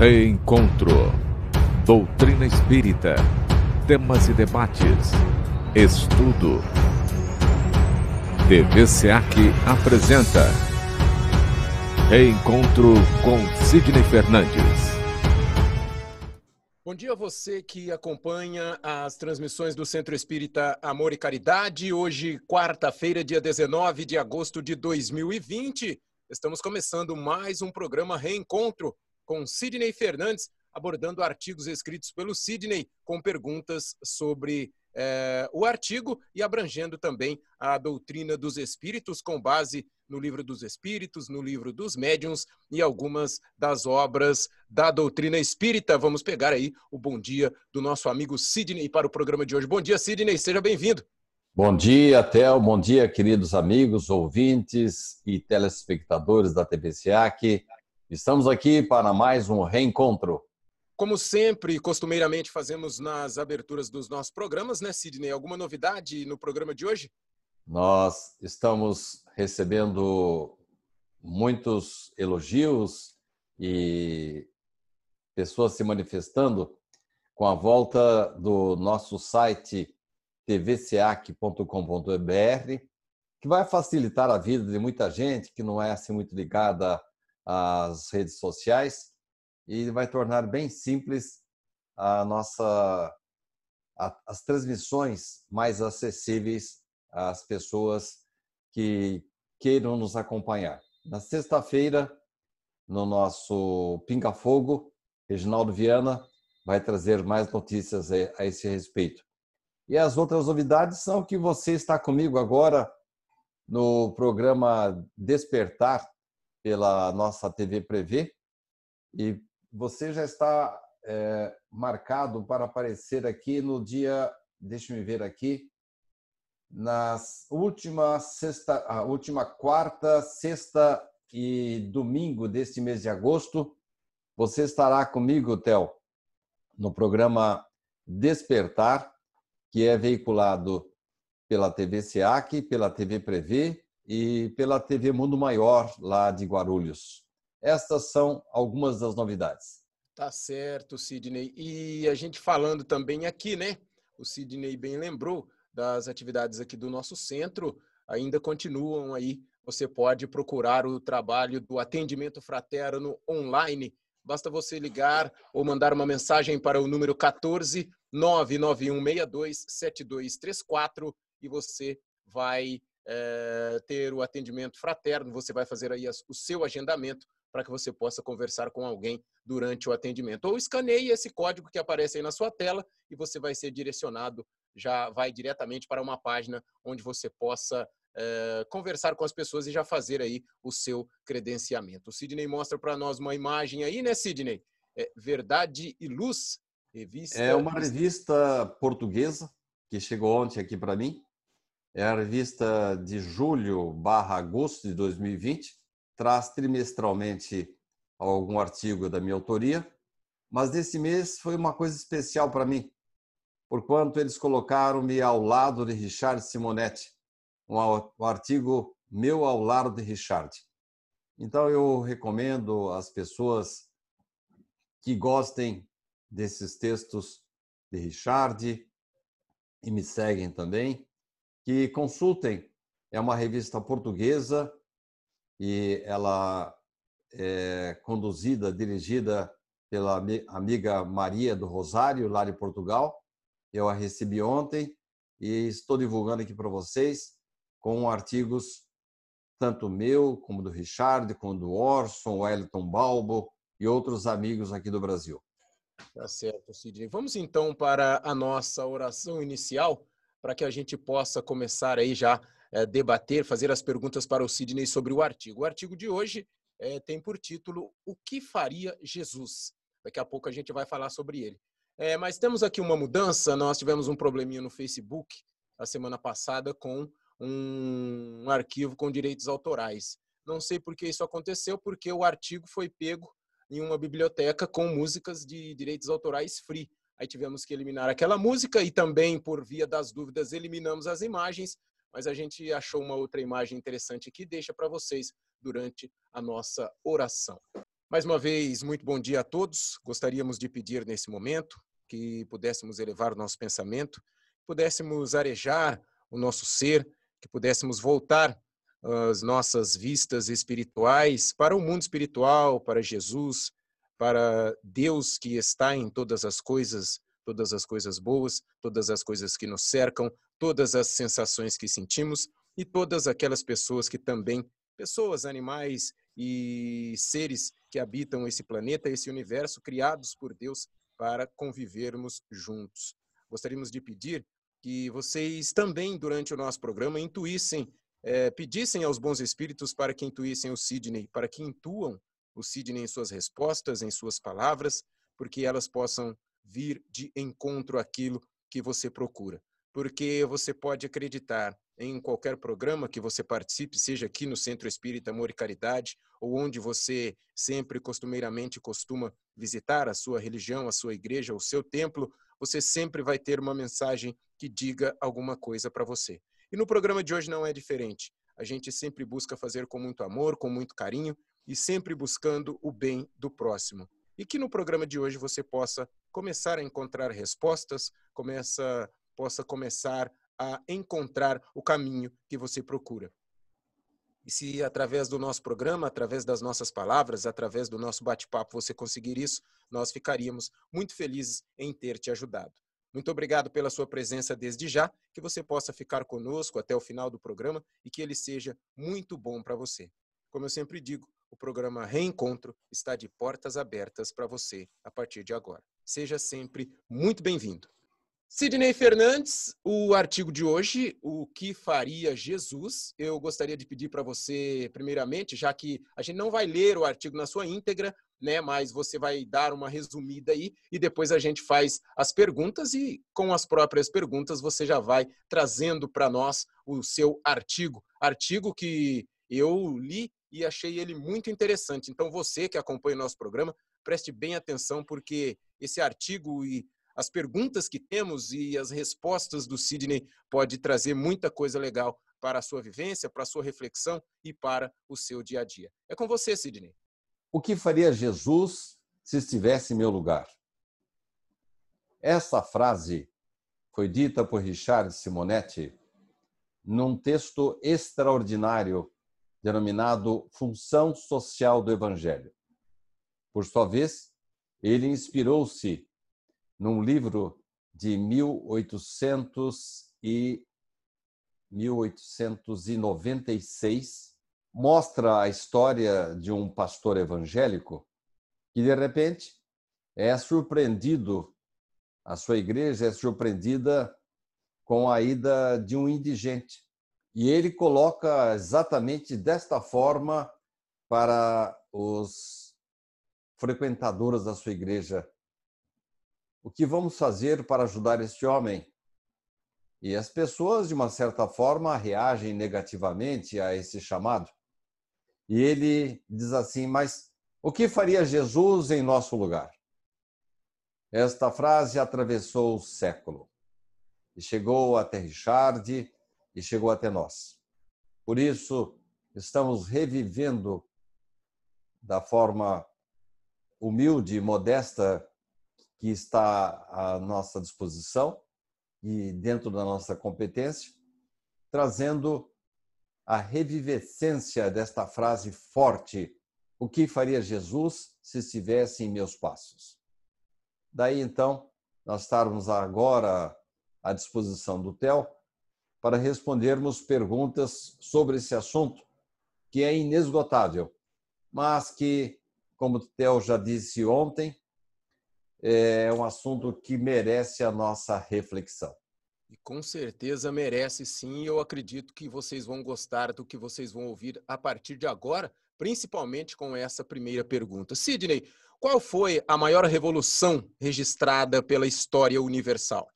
Reencontro. Doutrina espírita. Temas e debates. Estudo. TV SEAC apresenta Reencontro com Sidney Fernandes. Bom dia a você que acompanha as transmissões do Centro Espírita Amor e Caridade. Hoje, quarta-feira, dia 19 de agosto de 2020, estamos começando mais um programa Reencontro com Sidney Fernandes, abordando artigos escritos pelo Sidney com perguntas sobre é, o artigo e abrangendo também a doutrina dos espíritos com base no livro dos espíritos, no livro dos médiuns e algumas das obras da doutrina espírita. Vamos pegar aí o bom dia do nosso amigo Sidney para o programa de hoje. Bom dia, Sidney, seja bem-vindo. Bom dia, Theo. Bom dia, queridos amigos, ouvintes e telespectadores da TV SEAC. Estamos aqui para mais um reencontro. Como sempre, costumeiramente fazemos nas aberturas dos nossos programas, né, Sidney? Alguma novidade no programa de hoje? Nós estamos recebendo muitos elogios e pessoas se manifestando com a volta do nosso site tvcac.com.br, que vai facilitar a vida de muita gente que não é assim muito ligada as redes sociais e vai tornar bem simples a nossa a, as transmissões mais acessíveis às pessoas que queiram nos acompanhar. Na sexta-feira, no nosso Pinga Fogo, Reginaldo Viana vai trazer mais notícias a esse respeito. E as outras novidades são que você está comigo agora no programa Despertar, pela nossa TV Prevê e você já está é, marcado para aparecer aqui no dia, deixa me ver aqui, nas última sexta, a última quarta, sexta e domingo deste mês de agosto, você estará comigo, Theo, no programa Despertar, que é veiculado pela TV SEAC, pela TV Prevê e pela TV Mundo Maior, lá de Guarulhos. Estas são algumas das novidades. Tá certo, Sidney. E a gente falando também aqui, né? O Sidney bem lembrou das atividades aqui do nosso centro, ainda continuam aí. Você pode procurar o trabalho do atendimento fraterno online. Basta você ligar ou mandar uma mensagem para o número 14 99162 7234 e você vai é, ter o atendimento fraterno, você vai fazer aí o seu agendamento para que você possa conversar com alguém durante o atendimento. Ou escaneie esse código que aparece aí na sua tela e você vai ser direcionado, já vai diretamente para uma página onde você possa é, conversar com as pessoas e já fazer aí o seu credenciamento. O Sidney mostra para nós uma imagem aí, né, Sidney? É, Verdade e Luz, revista. É uma revista portuguesa que chegou ontem aqui para mim é a revista de julho barra agosto de 2020, traz trimestralmente algum artigo da minha autoria, mas nesse mês foi uma coisa especial para mim, porquanto eles colocaram-me ao lado de Richard Simonetti, um artigo meu ao lado de Richard. Então eu recomendo às pessoas que gostem desses textos de Richard e me seguem também, que consultem. É uma revista portuguesa e ela é conduzida, dirigida pela amiga Maria do Rosário, lá de Portugal. Eu a recebi ontem e estou divulgando aqui para vocês com artigos tanto meu, como do Richard, como do Orson, Wellington Balbo e outros amigos aqui do Brasil. Tá certo, Sidney. Vamos então para a nossa oração inicial para que a gente possa começar aí já é, debater, fazer as perguntas para o Sidney sobre o artigo. O artigo de hoje é, tem por título O que faria Jesus? Daqui a pouco a gente vai falar sobre ele. É, mas temos aqui uma mudança, nós tivemos um probleminha no Facebook a semana passada com um, um arquivo com direitos autorais. Não sei por que isso aconteceu, porque o artigo foi pego em uma biblioteca com músicas de direitos autorais free. Aí tivemos que eliminar aquela música e também, por via das dúvidas, eliminamos as imagens, mas a gente achou uma outra imagem interessante aqui, deixa para vocês durante a nossa oração. Mais uma vez, muito bom dia a todos. Gostaríamos de pedir nesse momento que pudéssemos elevar o nosso pensamento, pudéssemos arejar o nosso ser, que pudéssemos voltar as nossas vistas espirituais para o mundo espiritual, para Jesus, para Deus que está em todas as coisas, todas as coisas boas, todas as coisas que nos cercam, todas as sensações que sentimos e todas aquelas pessoas que também, pessoas, animais e seres que habitam esse planeta, esse universo, criados por Deus para convivermos juntos. Gostaríamos de pedir que vocês também, durante o nosso programa, intuíssem, é, pedissem aos bons espíritos para que intuíssem o Sidney, para que intuam o Sidney em suas respostas, em suas palavras, porque elas possam vir de encontro àquilo que você procura. Porque você pode acreditar em qualquer programa que você participe, seja aqui no Centro Espírita Amor e Caridade, ou onde você sempre costumeiramente costuma visitar a sua religião, a sua igreja, o seu templo, você sempre vai ter uma mensagem que diga alguma coisa para você. E no programa de hoje não é diferente. A gente sempre busca fazer com muito amor, com muito carinho e sempre buscando o bem do próximo. E que no programa de hoje você possa começar a encontrar respostas, começa, possa começar a encontrar o caminho que você procura. E se através do nosso programa, através das nossas palavras, através do nosso bate-papo você conseguir isso, nós ficaríamos muito felizes em ter te ajudado. Muito obrigado pela sua presença desde já, que você possa ficar conosco até o final do programa e que ele seja muito bom para você. Como eu sempre digo, o programa Reencontro está de portas abertas para você a partir de agora. Seja sempre muito bem-vindo. Sidney Fernandes, o artigo de hoje, o que faria Jesus? Eu gostaria de pedir para você, primeiramente, já que a gente não vai ler o artigo na sua íntegra, né, mas você vai dar uma resumida aí e depois a gente faz as perguntas e com as próprias perguntas você já vai trazendo para nós o seu artigo, artigo que eu li e achei ele muito interessante. Então você que acompanha o nosso programa, preste bem atenção porque esse artigo e as perguntas que temos e as respostas do Sidney pode trazer muita coisa legal para a sua vivência, para a sua reflexão e para o seu dia a dia. É com você, Sidney. O que faria Jesus se estivesse em meu lugar? Essa frase foi dita por Richard Simonetti num texto extraordinário denominado Função Social do Evangelho. Por sua vez, ele inspirou-se num livro de 1800 e 1896, mostra a história de um pastor evangélico que, de repente, é surpreendido, a sua igreja é surpreendida com a ida de um indigente. E ele coloca exatamente desta forma para os frequentadores da sua igreja o que vamos fazer para ajudar este homem? E as pessoas, de uma certa forma, reagem negativamente a esse chamado. E ele diz assim: Mas o que faria Jesus em nosso lugar? Esta frase atravessou o século e chegou até Richard e chegou até nós. Por isso, estamos revivendo da forma humilde e modesta que está à nossa disposição e dentro da nossa competência, trazendo a revivescência desta frase forte: o que faria Jesus se estivesse em meus passos? Daí então, nós estarmos agora à disposição do TEL para respondermos perguntas sobre esse assunto que é inesgotável, mas que, como o Theo já disse ontem, é um assunto que merece a nossa reflexão. E com certeza merece sim. Eu acredito que vocês vão gostar do que vocês vão ouvir a partir de agora, principalmente com essa primeira pergunta. Sidney, qual foi a maior revolução registrada pela história universal?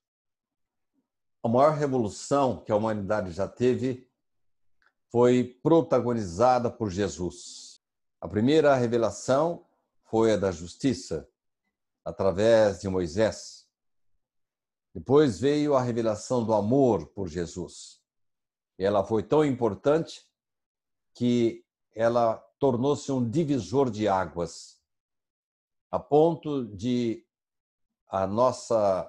A maior revolução que a humanidade já teve foi protagonizada por Jesus. A primeira revelação foi a da justiça, através de Moisés. Depois veio a revelação do amor por Jesus. Ela foi tão importante que ela tornou-se um divisor de águas a ponto de a nossa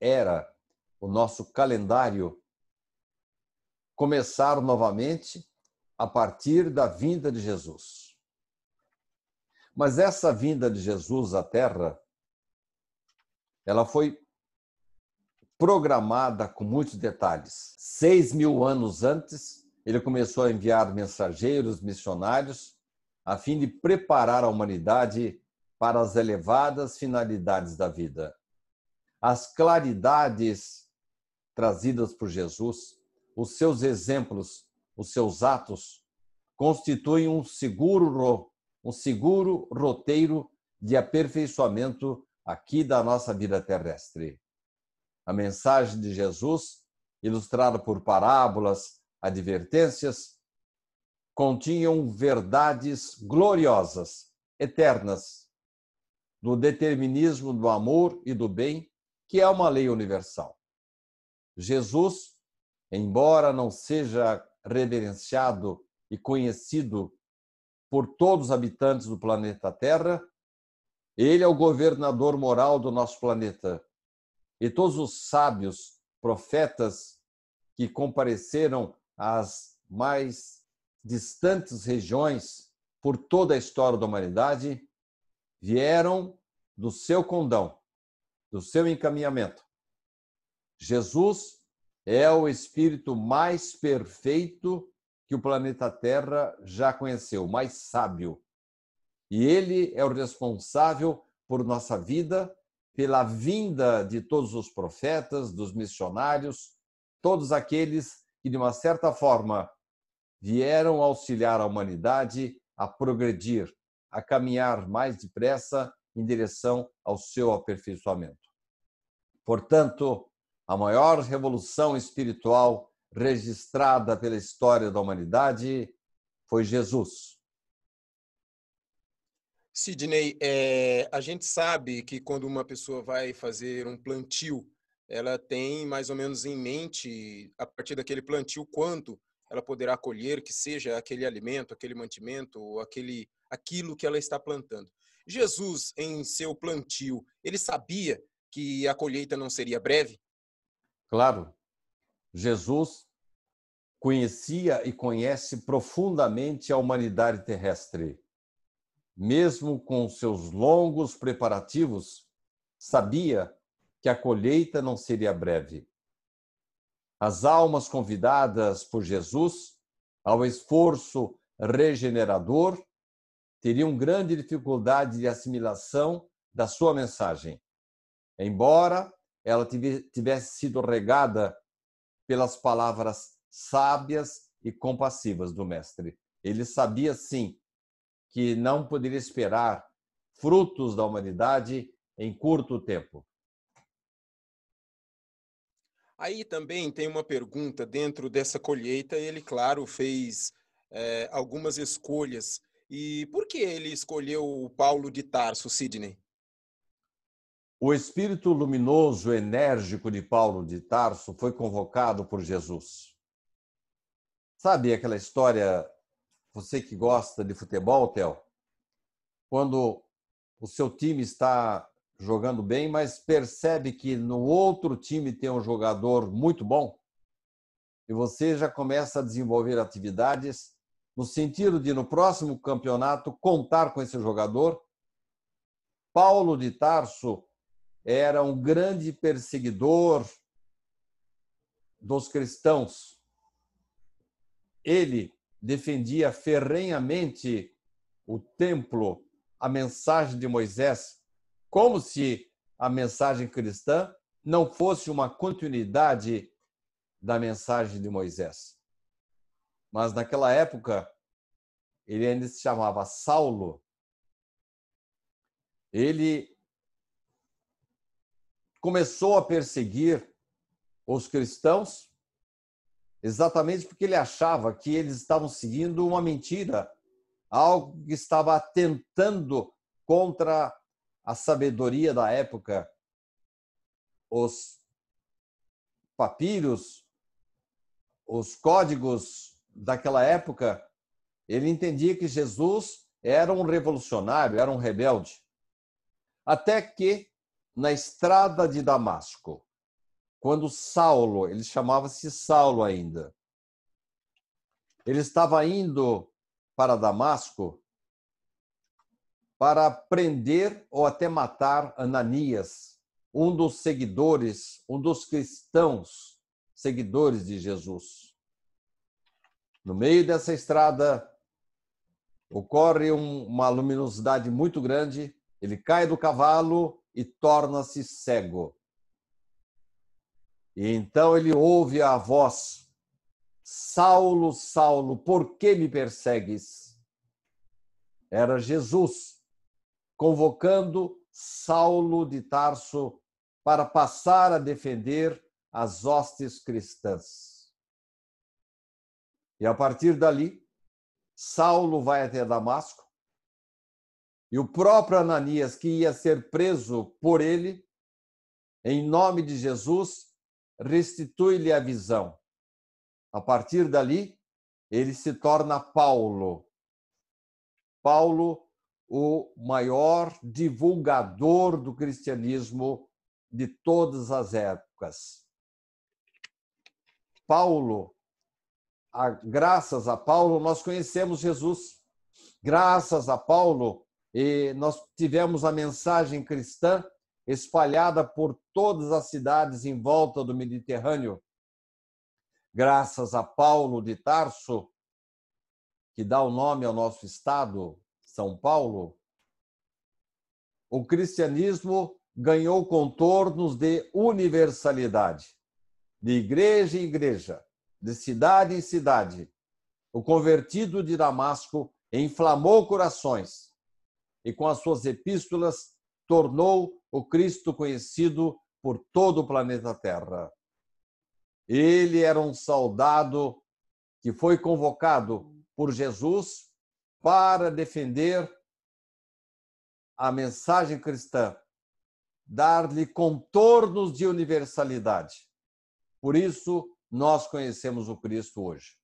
era, o nosso calendário começar novamente a partir da vinda de Jesus. Mas essa vinda de Jesus à Terra, ela foi programada com muitos detalhes. Seis mil anos antes, ele começou a enviar mensageiros, missionários, a fim de preparar a humanidade para as elevadas finalidades da vida. As claridades trazidas por Jesus, os seus exemplos, os seus atos, constituem um seguro, um seguro roteiro de aperfeiçoamento aqui da nossa vida terrestre. A mensagem de Jesus, ilustrada por parábolas, advertências, continham verdades gloriosas, eternas, do determinismo do amor e do bem, que é uma lei universal. Jesus, embora não seja reverenciado e conhecido por todos os habitantes do planeta Terra, ele é o governador moral do nosso planeta e todos os sábios, profetas que compareceram às mais distantes regiões por toda a história da humanidade vieram do seu condão, do seu encaminhamento. Jesus é o espírito mais perfeito que o planeta Terra já conheceu, mais sábio. E ele é o responsável por nossa vida pela vinda de todos os profetas, dos missionários, todos aqueles que, de uma certa forma, vieram auxiliar a humanidade a progredir, a caminhar mais depressa em direção ao seu aperfeiçoamento. Portanto, a maior revolução espiritual registrada pela história da humanidade foi Jesus. Sidney, é, a gente sabe que quando uma pessoa vai fazer um plantio, ela tem mais ou menos em mente, a partir daquele plantio, quanto ela poderá colher, que seja aquele alimento, aquele mantimento, aquele, aquilo que ela está plantando. Jesus, em seu plantio, ele sabia que a colheita não seria breve? Claro. Jesus conhecia e conhece profundamente a humanidade terrestre mesmo com seus longos preparativos, sabia que a colheita não seria breve. As almas convidadas por Jesus ao esforço regenerador teriam grande dificuldade de assimilação da sua mensagem, embora ela tivesse sido regada pelas palavras sábias e compassivas do Mestre. Ele sabia, sim, que não poderia esperar frutos da humanidade em curto tempo. Aí também tem uma pergunta dentro dessa colheita. Ele, claro, fez é, algumas escolhas. E por que ele escolheu o Paulo de Tarso, Sidney? O espírito luminoso, enérgico de Paulo de Tarso foi convocado por Jesus. Sabe aquela história você que gosta de futebol, Theo, quando o seu time está jogando bem, mas percebe que no outro time tem um jogador muito bom, e você já começa a desenvolver atividades no sentido de, no próximo campeonato, contar com esse jogador. Paulo de Tarso era um grande perseguidor dos cristãos. Ele defendia ferrenhamente o templo, a mensagem de Moisés, como se a mensagem cristã não fosse uma continuidade da mensagem de Moisés. Mas naquela época, ele ainda se chamava Saulo. Ele começou a perseguir os cristãos exatamente porque ele achava que eles estavam seguindo uma mentira, algo que estava atentando contra a sabedoria da época. Os papiros, os códigos daquela época, ele entendia que Jesus era um revolucionário, era um rebelde. Até que, na estrada de Damasco, quando Saulo, ele chamava-se Saulo ainda, ele estava indo para Damasco para prender ou até matar Ananias, um dos seguidores, um dos cristãos seguidores de Jesus. No meio dessa estrada, ocorre uma luminosidade muito grande, ele cai do cavalo e torna-se cego. E então ele ouve a voz: Saulo, Saulo, por que me persegues? Era Jesus convocando Saulo de Tarso para passar a defender as hostes cristãs. E a partir dali, Saulo vai até Damasco e o próprio Ananias, que ia ser preso por ele, em nome de Jesus, restitui-lhe a visão. A partir dali, ele se torna Paulo. Paulo, o maior divulgador do cristianismo de todas as épocas. Paulo a, graças a Paulo, nós conhecemos Jesus. Graças a Paulo, e nós tivemos a mensagem cristã espalhada por todas as cidades em volta do Mediterrâneo. Graças a Paulo de Tarso, que dá o nome ao nosso estado, São Paulo, o cristianismo ganhou contornos de universalidade, de igreja em igreja, de cidade em cidade, o convertido de Damasco inflamou corações e, com as suas epístolas, tornou o Cristo conhecido por todo o planeta Terra. Ele era um soldado que foi convocado por Jesus para defender a mensagem cristã, dar-lhe contornos de universalidade. Por isso, nós conhecemos o Cristo hoje.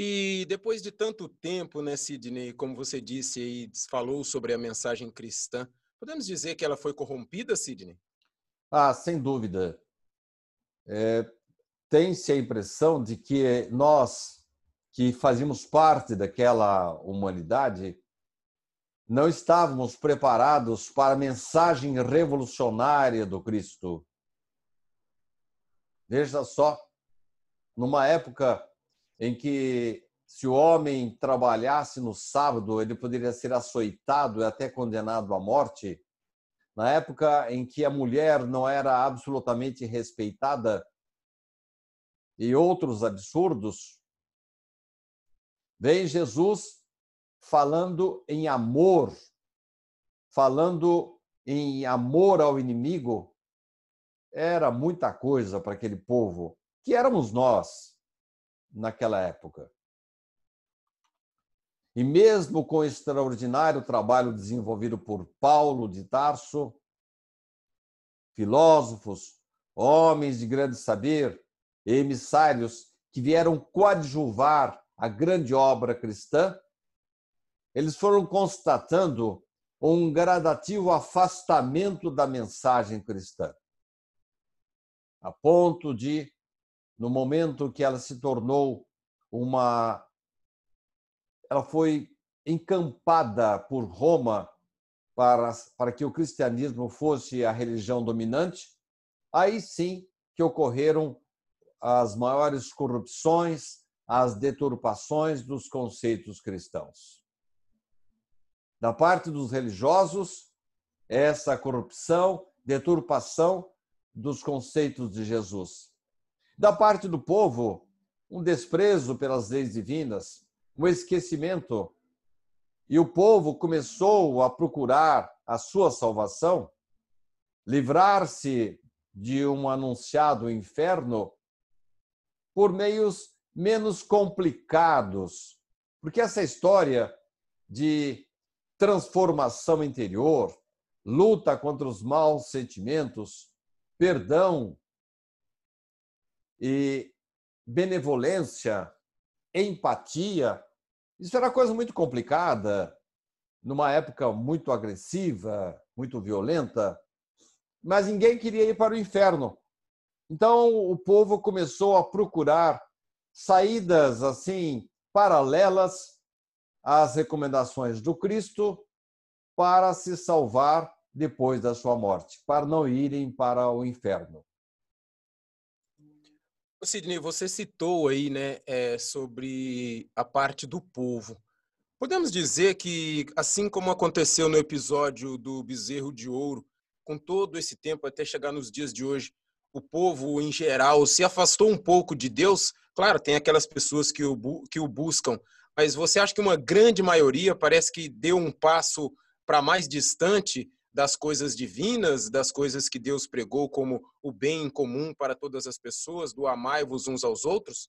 E depois de tanto tempo, né, Sidney, como você disse e falou sobre a mensagem cristã, podemos dizer que ela foi corrompida, Sidney? Ah, sem dúvida. É, Tem-se a impressão de que nós, que fazíamos parte daquela humanidade, não estávamos preparados para a mensagem revolucionária do Cristo. Veja só, numa época em que se o homem trabalhasse no sábado, ele poderia ser açoitado e até condenado à morte. Na época em que a mulher não era absolutamente respeitada e outros absurdos, vem Jesus falando em amor, falando em amor ao inimigo, era muita coisa para aquele povo, que éramos nós naquela época. E mesmo com o extraordinário trabalho desenvolvido por Paulo de Tarso, filósofos, homens de grande saber, emissários que vieram coadjuvar a grande obra cristã, eles foram constatando um gradativo afastamento da mensagem cristã a ponto de, no momento que ela se tornou uma. Ela foi encampada por Roma para, para que o cristianismo fosse a religião dominante, aí sim que ocorreram as maiores corrupções, as deturpações dos conceitos cristãos. Da parte dos religiosos, essa corrupção, deturpação dos conceitos de Jesus. Da parte do povo, um desprezo pelas leis divinas, um esquecimento. E o povo começou a procurar a sua salvação, livrar-se de um anunciado inferno por meios menos complicados. Porque essa história de transformação interior, luta contra os maus sentimentos, perdão e benevolência, empatia, isso era coisa muito complicada. numa época muito agressiva, muito violenta, mas ninguém queria ir para o inferno. Então o povo começou a procurar saídas assim paralelas às recomendações do Cristo para se salvar depois da sua morte, para não irem para o inferno. Sidney, você citou aí, né, é, sobre a parte do povo. Podemos dizer que, assim como aconteceu no episódio do bezerro de ouro, com todo esse tempo até chegar nos dias de hoje, o povo em geral se afastou um pouco de Deus. Claro, tem aquelas pessoas que o, que o buscam, mas você acha que uma grande maioria parece que deu um passo para mais distante das coisas divinas, das coisas que Deus pregou como o bem comum para todas as pessoas, do amai-vos uns aos outros?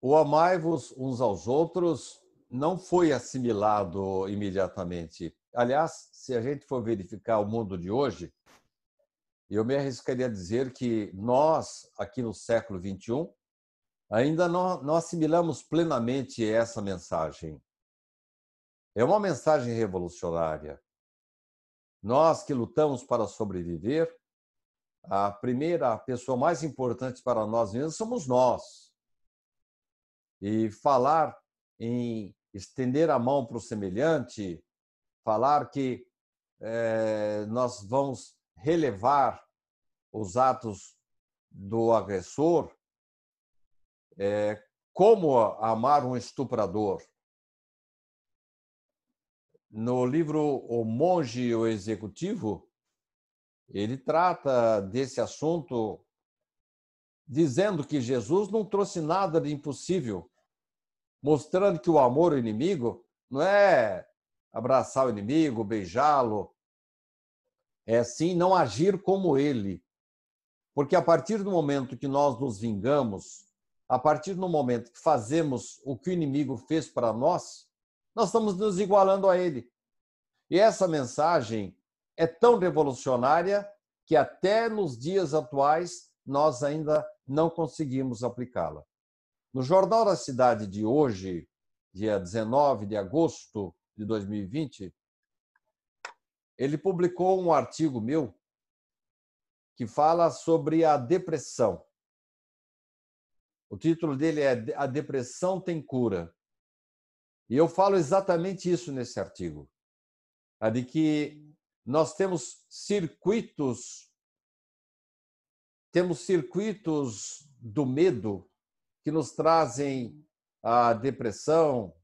O amai-vos uns aos outros não foi assimilado imediatamente. Aliás, se a gente for verificar o mundo de hoje, eu me arriscaria a dizer que nós, aqui no século XXI, ainda não, não assimilamos plenamente essa mensagem. É uma mensagem revolucionária. Nós que lutamos para sobreviver, a primeira pessoa mais importante para nós mesmos somos nós. E falar em estender a mão para o semelhante, falar que é, nós vamos relevar os atos do agressor, é, como amar um estuprador. No livro O Monge e o Executivo, ele trata desse assunto dizendo que Jesus não trouxe nada de impossível mostrando que o amor ao inimigo não é abraçar o inimigo, beijá-lo, é sim não agir como ele. Porque a partir do momento que nós nos vingamos, a partir do momento que fazemos o que o inimigo fez para nós, nós estamos nos igualando a ele. E essa mensagem é tão revolucionária que até nos dias atuais nós ainda não conseguimos aplicá-la. No Jornal da Cidade de hoje, dia 19 de agosto de 2020, ele publicou um artigo meu que fala sobre a depressão. O título dele é A Depressão Tem Cura. E eu falo exatamente isso nesse artigo. A de que nós temos circuitos temos circuitos do medo que nos trazem a depressão,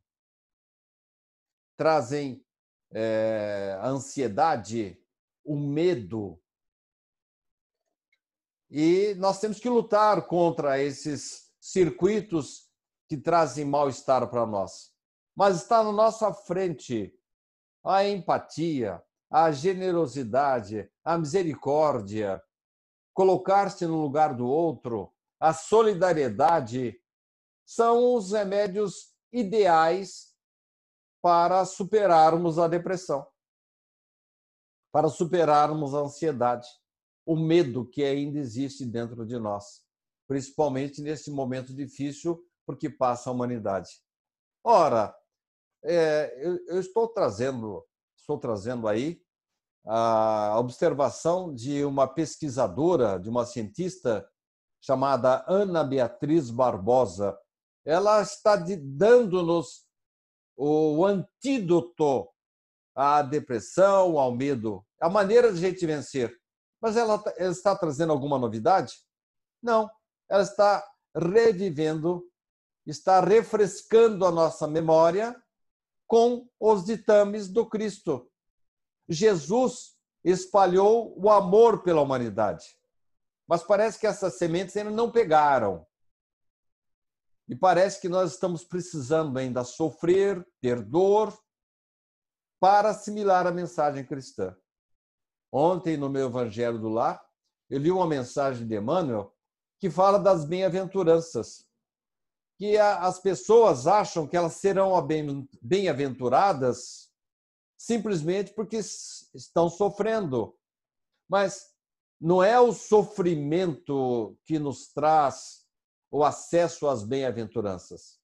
trazem é, a ansiedade, o medo. E nós temos que lutar contra esses circuitos que trazem mal-estar para nós. Mas está na nossa frente a empatia, a generosidade, a misericórdia, colocar-se no lugar do outro, a solidariedade são os remédios ideais para superarmos a depressão, para superarmos a ansiedade, o medo que ainda existe dentro de nós, principalmente nesse momento difícil porque passa a humanidade. Ora, é, eu, eu estou trazendo, estou trazendo aí a observação de uma pesquisadora, de uma cientista chamada Ana Beatriz Barbosa. Ela está dando-nos o antídoto à depressão, ao medo, a maneira de a gente vencer. Mas ela, ela está trazendo alguma novidade? Não. Ela está revivendo, está refrescando a nossa memória com os ditames do Cristo. Jesus espalhou o amor pela humanidade. Mas parece que essas sementes ainda não pegaram. E parece que nós estamos precisando ainda sofrer, ter dor, para assimilar a mensagem cristã. Ontem, no meu Evangelho do Lar, eu li uma mensagem de Emmanuel que fala das bem-aventuranças. Que as pessoas acham que elas serão bem-aventuradas simplesmente porque estão sofrendo. Mas não é o sofrimento que nos traz o acesso às bem-aventuranças.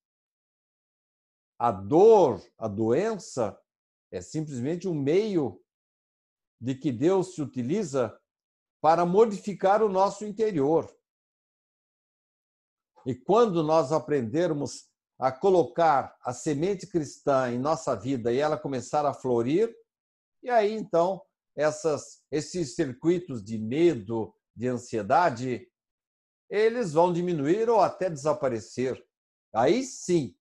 A dor, a doença, é simplesmente um meio de que Deus se utiliza para modificar o nosso interior. E quando nós aprendermos a colocar a semente cristã em nossa vida e ela começar a florir, e aí então essas, esses circuitos de medo, de ansiedade, eles vão diminuir ou até desaparecer. Aí sim,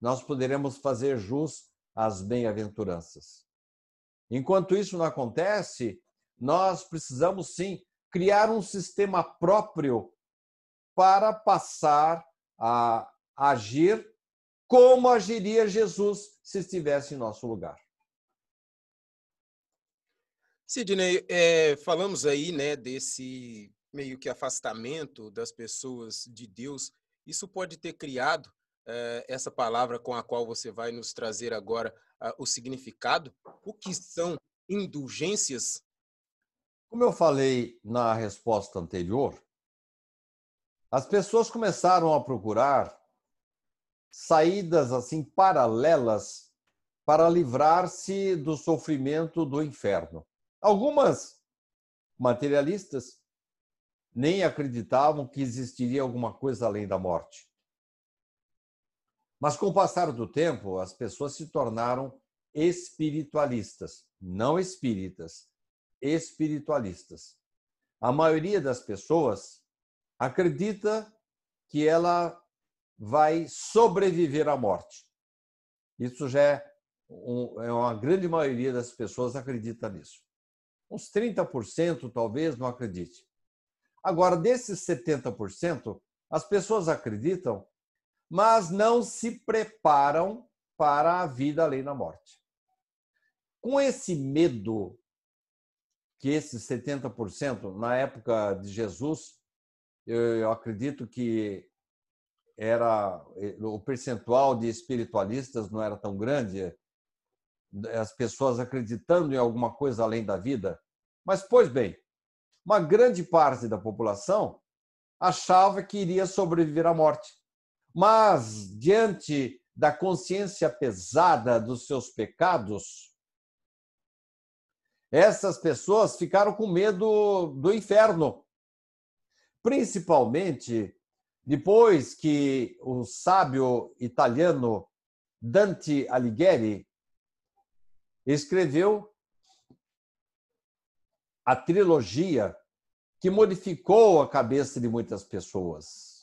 nós poderemos fazer jus às bem-aventuranças. Enquanto isso não acontece, nós precisamos sim criar um sistema próprio para passar a agir como agiria Jesus se estivesse em nosso lugar. Sidney, é, falamos aí né, desse meio que afastamento das pessoas de Deus. Isso pode ter criado é, essa palavra com a qual você vai nos trazer agora o significado? O que são indulgências? Como eu falei na resposta anterior, as pessoas começaram a procurar saídas assim paralelas para livrar-se do sofrimento do inferno. Algumas materialistas nem acreditavam que existiria alguma coisa além da morte. Mas com o passar do tempo, as pessoas se tornaram espiritualistas, não espíritas, espiritualistas. A maioria das pessoas acredita que ela vai sobreviver à morte. Isso já é, um, é uma grande maioria das pessoas acredita nisso. Uns 30% talvez não acredite. Agora, desses 70%, as pessoas acreditam, mas não se preparam para a vida além da morte. Com esse medo que esses 70%, na época de Jesus, eu acredito que era o percentual de espiritualistas não era tão grande, as pessoas acreditando em alguma coisa além da vida. Mas, pois bem, uma grande parte da população achava que iria sobreviver à morte. Mas, diante da consciência pesada dos seus pecados, essas pessoas ficaram com medo do inferno. Principalmente depois que o sábio italiano Dante Alighieri escreveu a trilogia que modificou a cabeça de muitas pessoas.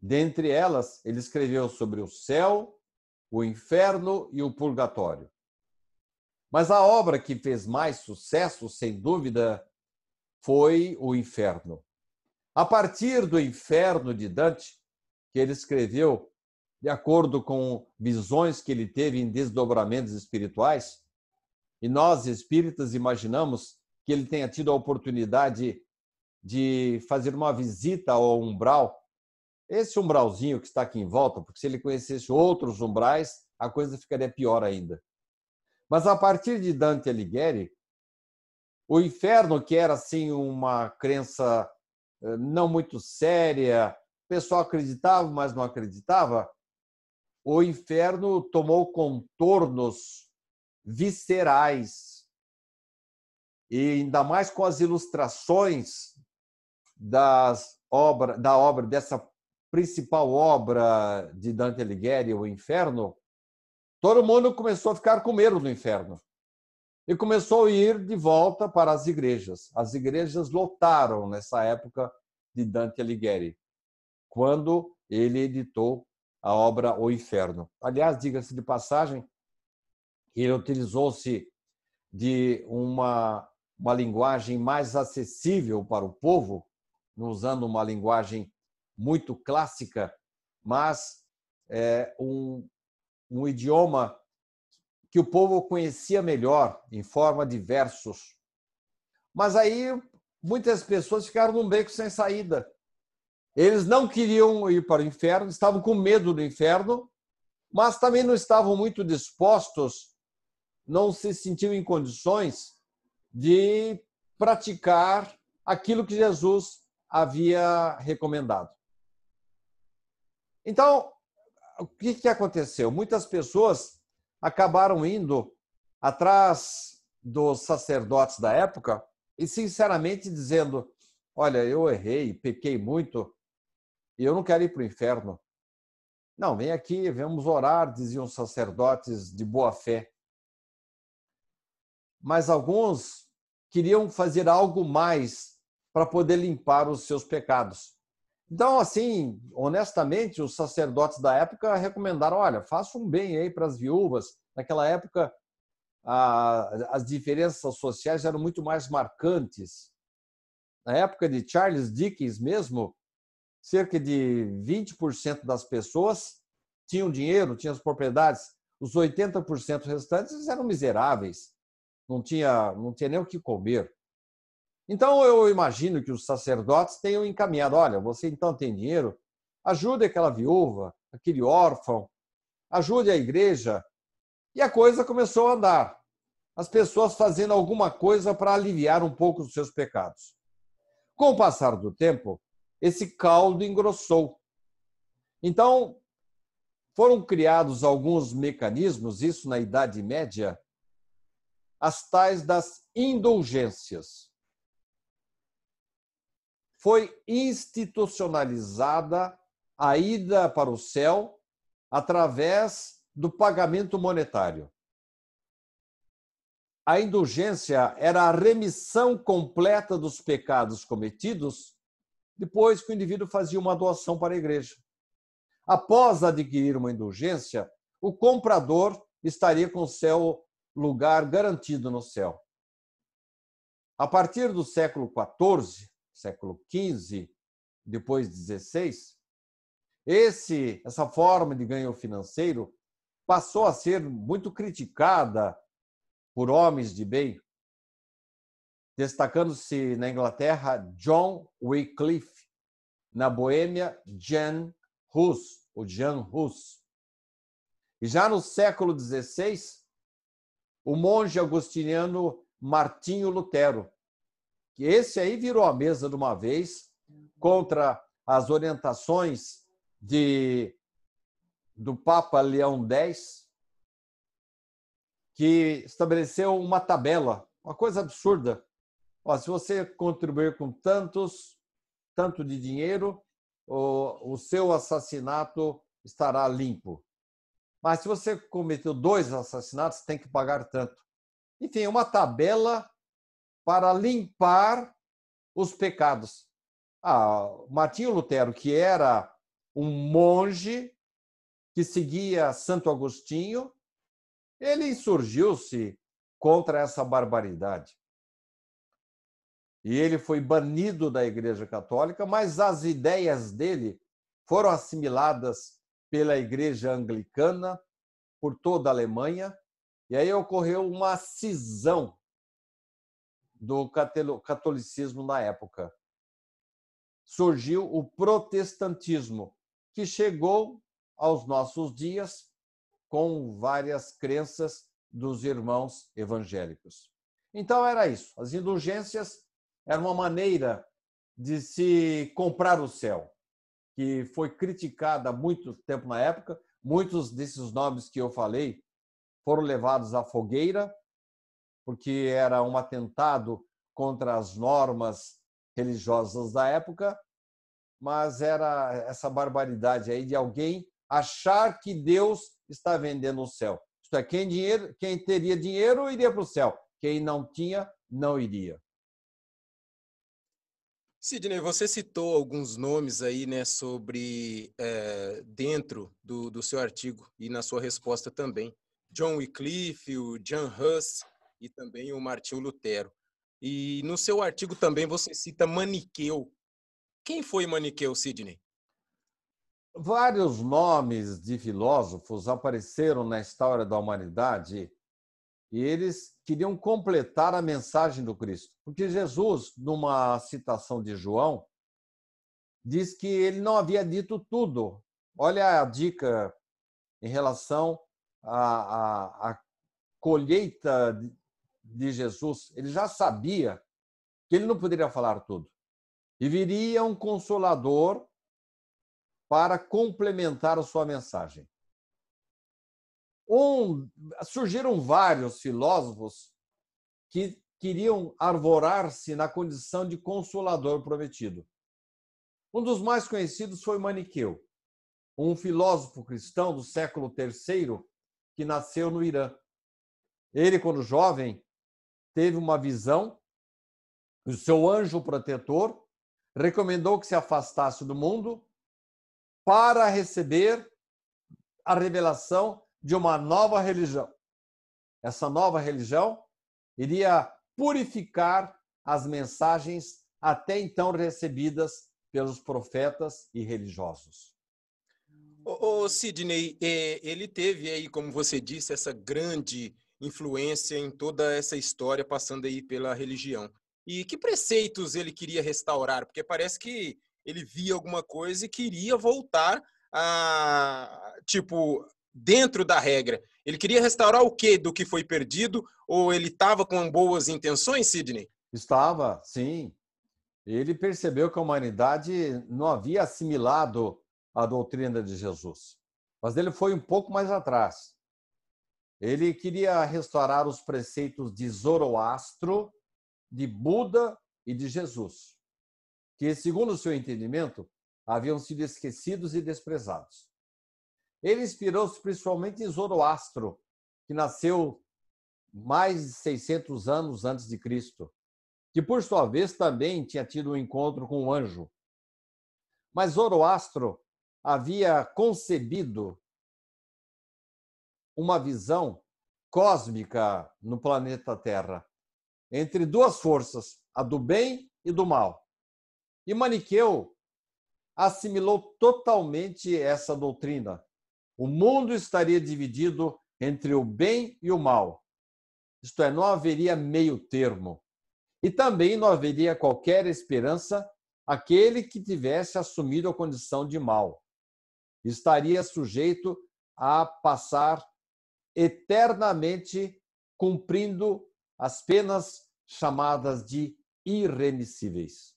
Dentre elas, ele escreveu sobre o céu, o inferno e o purgatório. Mas a obra que fez mais sucesso, sem dúvida, foi O Inferno. A partir do Inferno de Dante, que ele escreveu de acordo com visões que ele teve em desdobramentos espirituais, e nós espíritas imaginamos que ele tenha tido a oportunidade de fazer uma visita ao umbral, esse umbralzinho que está aqui em volta, porque se ele conhecesse outros umbrais, a coisa ficaria pior ainda. Mas a partir de Dante Alighieri, o inferno, que era assim uma crença não muito séria, o pessoal acreditava, mas não acreditava, o inferno tomou contornos viscerais. E ainda mais com as ilustrações das obra, da obra dessa principal obra de Dante Alighieri, O Inferno, todo mundo começou a ficar com medo do inferno e começou a ir de volta para as igrejas. As igrejas lotaram nessa época de Dante Alighieri, quando ele editou a obra O Inferno. Aliás, diga-se de passagem, ele utilizou-se de uma, uma linguagem mais acessível para o povo, usando uma linguagem muito clássica, mas é, um, um idioma que o povo conhecia melhor, em forma de versos. Mas aí muitas pessoas ficaram num beco sem saída. Eles não queriam ir para o inferno, estavam com medo do inferno, mas também não estavam muito dispostos, não se sentiam em condições de praticar aquilo que Jesus havia recomendado. Então, o que, que aconteceu? Muitas pessoas acabaram indo atrás dos sacerdotes da época e, sinceramente, dizendo: Olha, eu errei, pequei muito e eu não quero ir para o inferno. Não, vem aqui, vamos orar, diziam sacerdotes de boa fé. Mas alguns queriam fazer algo mais para poder limpar os seus pecados. Então, assim, honestamente, os sacerdotes da época recomendaram: olha, faça um bem aí para as viúvas. Naquela época, a, as diferenças sociais eram muito mais marcantes. Na época de Charles Dickens mesmo, cerca de 20% das pessoas tinham dinheiro, tinham as propriedades. Os 80% restantes eram miseráveis. Não tinha, não tinha nem o que comer. Então eu imagino que os sacerdotes tenham encaminhado: olha, você então tem dinheiro, ajude aquela viúva, aquele órfão, ajude a igreja. E a coisa começou a andar. As pessoas fazendo alguma coisa para aliviar um pouco os seus pecados. Com o passar do tempo, esse caldo engrossou. Então, foram criados alguns mecanismos, isso na Idade Média, as tais das indulgências foi institucionalizada a ida para o céu através do pagamento monetário. A indulgência era a remissão completa dos pecados cometidos depois que o indivíduo fazia uma doação para a igreja. Após adquirir uma indulgência, o comprador estaria com o seu lugar garantido no céu. A partir do século XIV, século XV, depois XVI, esse, essa forma de ganho financeiro passou a ser muito criticada por homens de bem, destacando-se na Inglaterra John Wycliffe, na Boêmia Jan Hus, o Jan Hus. E já no século XVI, o monge agostiniano Martinho Lutero, que esse aí virou a mesa de uma vez contra as orientações de do Papa Leão X, que estabeleceu uma tabela, uma coisa absurda. Ó, se você contribuir com tantos, tanto de dinheiro, o, o seu assassinato estará limpo. Mas se você cometeu dois assassinatos, tem que pagar tanto. Enfim, uma tabela para limpar os pecados. Ah, Martinho Lutero, que era um monge que seguia Santo Agostinho, ele insurgiu-se contra essa barbaridade. E ele foi banido da Igreja Católica, mas as ideias dele foram assimiladas pela Igreja Anglicana, por toda a Alemanha, e aí ocorreu uma cisão do catolicismo na época. Surgiu o protestantismo, que chegou aos nossos dias com várias crenças dos irmãos evangélicos. Então era isso. As indulgências eram uma maneira de se comprar o céu, que foi criticada há muito tempo na época. Muitos desses nomes que eu falei foram levados à fogueira porque era um atentado contra as normas religiosas da época, mas era essa barbaridade aí de alguém achar que Deus está vendendo o céu. Isto é, quem, dinheiro, quem teria dinheiro iria para o céu, quem não tinha, não iria. Sidney, você citou alguns nomes aí, né, sobre é, dentro do, do seu artigo e na sua resposta também. John Wycliffe, o John Huss, e também o Martinho Lutero. E no seu artigo também você cita Maniqueu. Quem foi Maniqueu, Sidney? Vários nomes de filósofos apareceram na história da humanidade e eles queriam completar a mensagem do Cristo. Porque Jesus, numa citação de João, diz que ele não havia dito tudo. Olha a dica em relação à, à, à colheita de Jesus, ele já sabia que ele não poderia falar tudo. E viria um consolador para complementar a sua mensagem. Um, surgiram vários filósofos que queriam arvorar-se na condição de consolador prometido. Um dos mais conhecidos foi Maniqueu, um filósofo cristão do século III que nasceu no Irã. Ele, quando jovem, teve uma visão, o seu anjo protetor recomendou que se afastasse do mundo para receber a revelação de uma nova religião. Essa nova religião iria purificar as mensagens até então recebidas pelos profetas e religiosos. O Sidney, é, ele teve aí, como você disse, essa grande influência em toda essa história passando aí pela religião. E que preceitos ele queria restaurar? Porque parece que ele via alguma coisa e queria voltar a, tipo, dentro da regra. Ele queria restaurar o que do que foi perdido? Ou ele estava com boas intenções, Sidney? Estava, sim. Ele percebeu que a humanidade não havia assimilado a doutrina de Jesus. Mas ele foi um pouco mais atrás. Ele queria restaurar os preceitos de Zoroastro, de Buda e de Jesus, que, segundo o seu entendimento, haviam sido esquecidos e desprezados. Ele inspirou-se principalmente em Zoroastro, que nasceu mais de 600 anos antes de Cristo, que por sua vez também tinha tido um encontro com um anjo. Mas Zoroastro havia concebido uma visão cósmica no planeta Terra, entre duas forças, a do bem e do mal. E Maniqueu assimilou totalmente essa doutrina. O mundo estaria dividido entre o bem e o mal. Isto é, não haveria meio termo. E também não haveria qualquer esperança aquele que tivesse assumido a condição de mal. Estaria sujeito a passar eternamente cumprindo as penas chamadas de irremissíveis.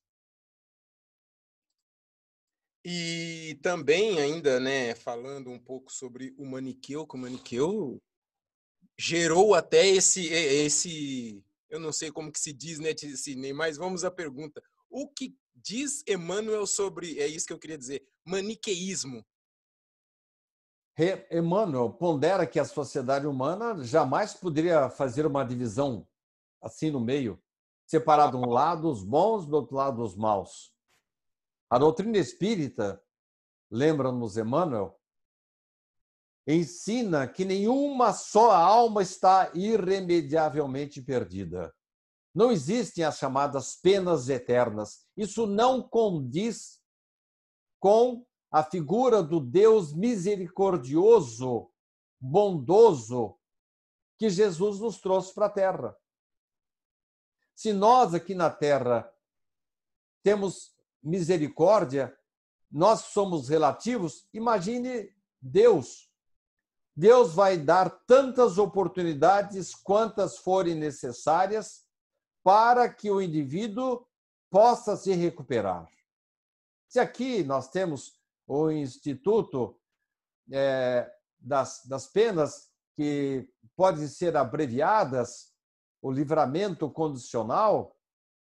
E também ainda, né, falando um pouco sobre o Maniqueu, que o Maniqueu gerou até esse esse, eu não sei como que se diz, né, Sidney, mas vamos à pergunta. O que diz Emmanuel sobre, é isso que eu queria dizer, maniqueísmo? Emmanuel pondera que a sociedade humana jamais poderia fazer uma divisão assim no meio, separar de um lado os bons, do outro lado os maus. A doutrina espírita, lembra-nos Emmanuel, ensina que nenhuma só alma está irremediavelmente perdida. Não existem as chamadas penas eternas. Isso não condiz com a figura do Deus misericordioso, bondoso, que Jesus nos trouxe para a terra. Se nós aqui na terra temos misericórdia, nós somos relativos, imagine Deus. Deus vai dar tantas oportunidades quantas forem necessárias para que o indivíduo possa se recuperar. Se aqui nós temos o Instituto é, das, das Penas, que podem ser abreviadas, o livramento condicional,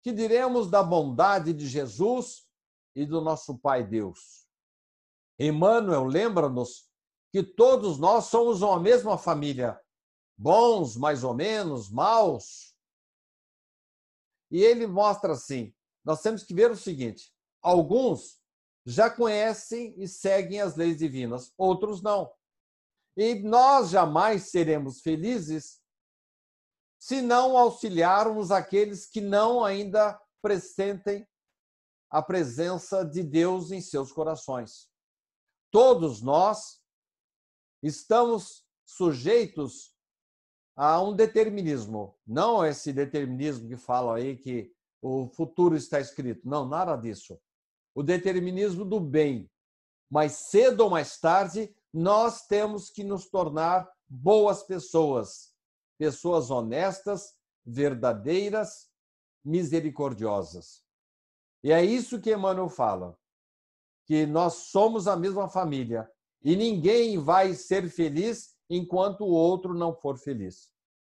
que diremos da bondade de Jesus e do nosso Pai Deus. Emmanuel lembra-nos que todos nós somos uma mesma família, bons, mais ou menos, maus. E ele mostra assim: nós temos que ver o seguinte: alguns já conhecem e seguem as leis divinas, outros não. E nós jamais seremos felizes se não auxiliarmos aqueles que não ainda presentem a presença de Deus em seus corações. Todos nós estamos sujeitos a um determinismo, não esse determinismo que fala aí que o futuro está escrito, não, nada disso o determinismo do bem. Mas cedo ou mais tarde, nós temos que nos tornar boas pessoas, pessoas honestas, verdadeiras, misericordiosas. E é isso que Emmanuel fala, que nós somos a mesma família e ninguém vai ser feliz enquanto o outro não for feliz.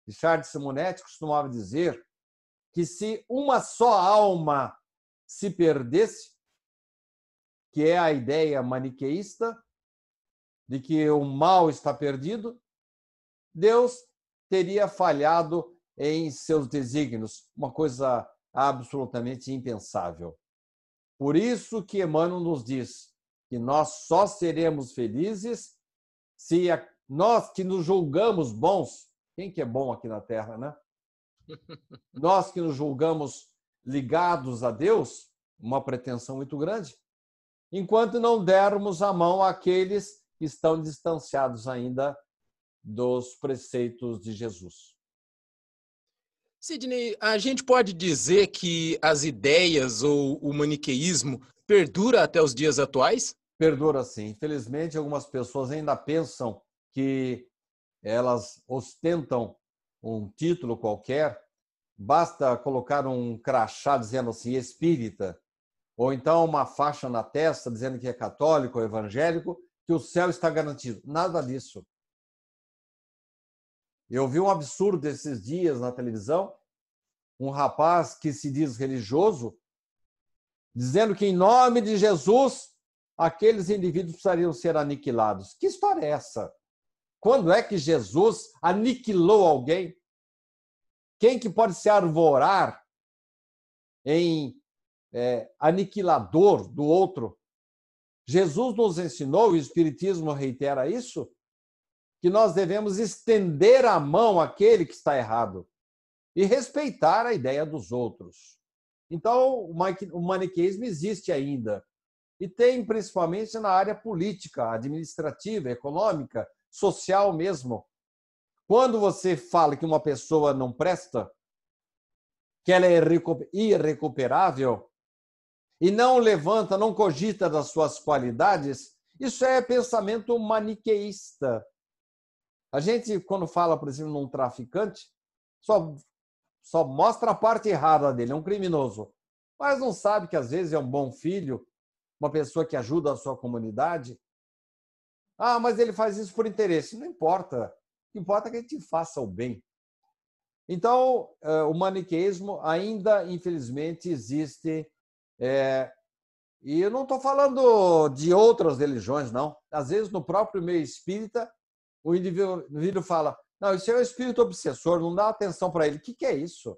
Richard Simonetti costumava dizer que se uma só alma se perdesse, que é a ideia maniqueísta de que o mal está perdido, Deus teria falhado em seus desígnios, uma coisa absolutamente impensável. Por isso que Emmanuel nos diz que nós só seremos felizes se nós que nos julgamos bons, quem que é bom aqui na Terra, né? Nós que nos julgamos ligados a Deus, uma pretensão muito grande, enquanto não dermos a mão àqueles que estão distanciados ainda dos preceitos de Jesus. Sidney, a gente pode dizer que as ideias ou o maniqueísmo perdura até os dias atuais? Perdura sim. Infelizmente, algumas pessoas ainda pensam que elas ostentam um título qualquer, basta colocar um crachá dizendo assim espírita, ou então uma faixa na testa dizendo que é católico ou evangélico, que o céu está garantido. Nada disso. Eu vi um absurdo esses dias na televisão, um rapaz que se diz religioso, dizendo que em nome de Jesus aqueles indivíduos precisariam ser aniquilados. Que história é essa? Quando é que Jesus aniquilou alguém? Quem que pode se arvorar em é, aniquilador do outro? Jesus nos ensinou, o Espiritismo reitera isso, que nós devemos estender a mão àquele que está errado e respeitar a ideia dos outros. Então, o maniqueísmo existe ainda e tem principalmente na área política, administrativa, econômica, social mesmo. Quando você fala que uma pessoa não presta, que ela é irrecuperável e não levanta, não cogita das suas qualidades, isso é pensamento maniqueísta. A gente, quando fala, por exemplo, num traficante, só, só mostra a parte errada dele, é um criminoso. Mas não sabe que às vezes é um bom filho, uma pessoa que ajuda a sua comunidade. Ah, mas ele faz isso por interesse. Não importa. O que importa é que a gente faça o bem. Então, eh, o maniqueísmo ainda, infelizmente, existe. É... E eu não estou falando de outras religiões, não. Às vezes, no próprio meio espírita, o indivíduo fala: não, isso é um espírito obsessor, não dá atenção para ele. O que, que é isso?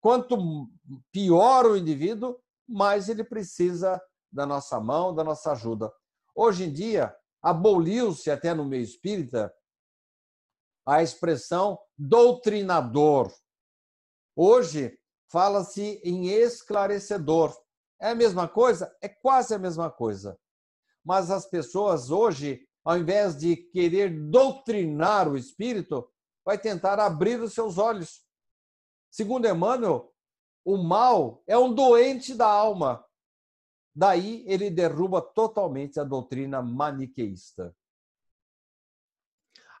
Quanto pior o indivíduo, mais ele precisa da nossa mão, da nossa ajuda. Hoje em dia, aboliu-se até no meio espírita a expressão doutrinador. Hoje fala-se em esclarecedor. É a mesma coisa? É quase a mesma coisa. Mas as pessoas hoje ao invés de querer doutrinar o espírito, vai tentar abrir os seus olhos. Segundo Emmanuel, o mal é um doente da alma. Daí ele derruba totalmente a doutrina maniqueísta.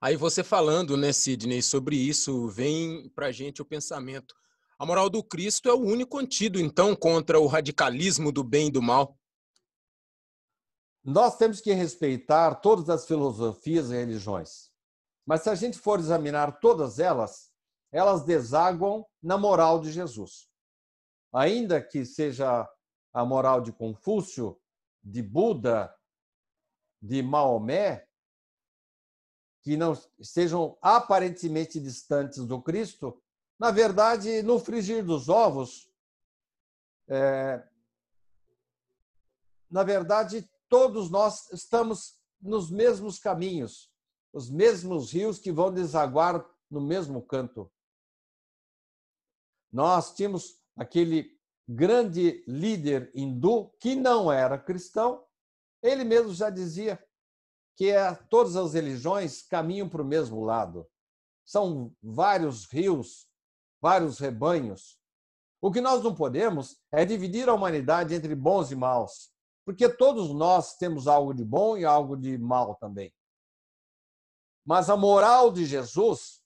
Aí você falando, né, Sidney, sobre isso, vem para gente o pensamento. A moral do Cristo é o único antídoto, então, contra o radicalismo do bem e do mal. Nós temos que respeitar todas as filosofias e religiões. Mas se a gente for examinar todas elas, elas desaguam na moral de Jesus. Ainda que seja a moral de Confúcio, de Buda, de Maomé, que não sejam aparentemente distantes do Cristo, na verdade, no frigir dos ovos, é, na verdade, todos nós estamos nos mesmos caminhos, os mesmos rios que vão desaguar no mesmo canto. Nós tínhamos aquele grande líder hindu que não era cristão, ele mesmo já dizia que é, todas as religiões caminham para o mesmo lado. São vários rios, vários rebanhos. O que nós não podemos é dividir a humanidade entre bons e maus, porque todos nós temos algo de bom e algo de mal também. Mas a moral de Jesus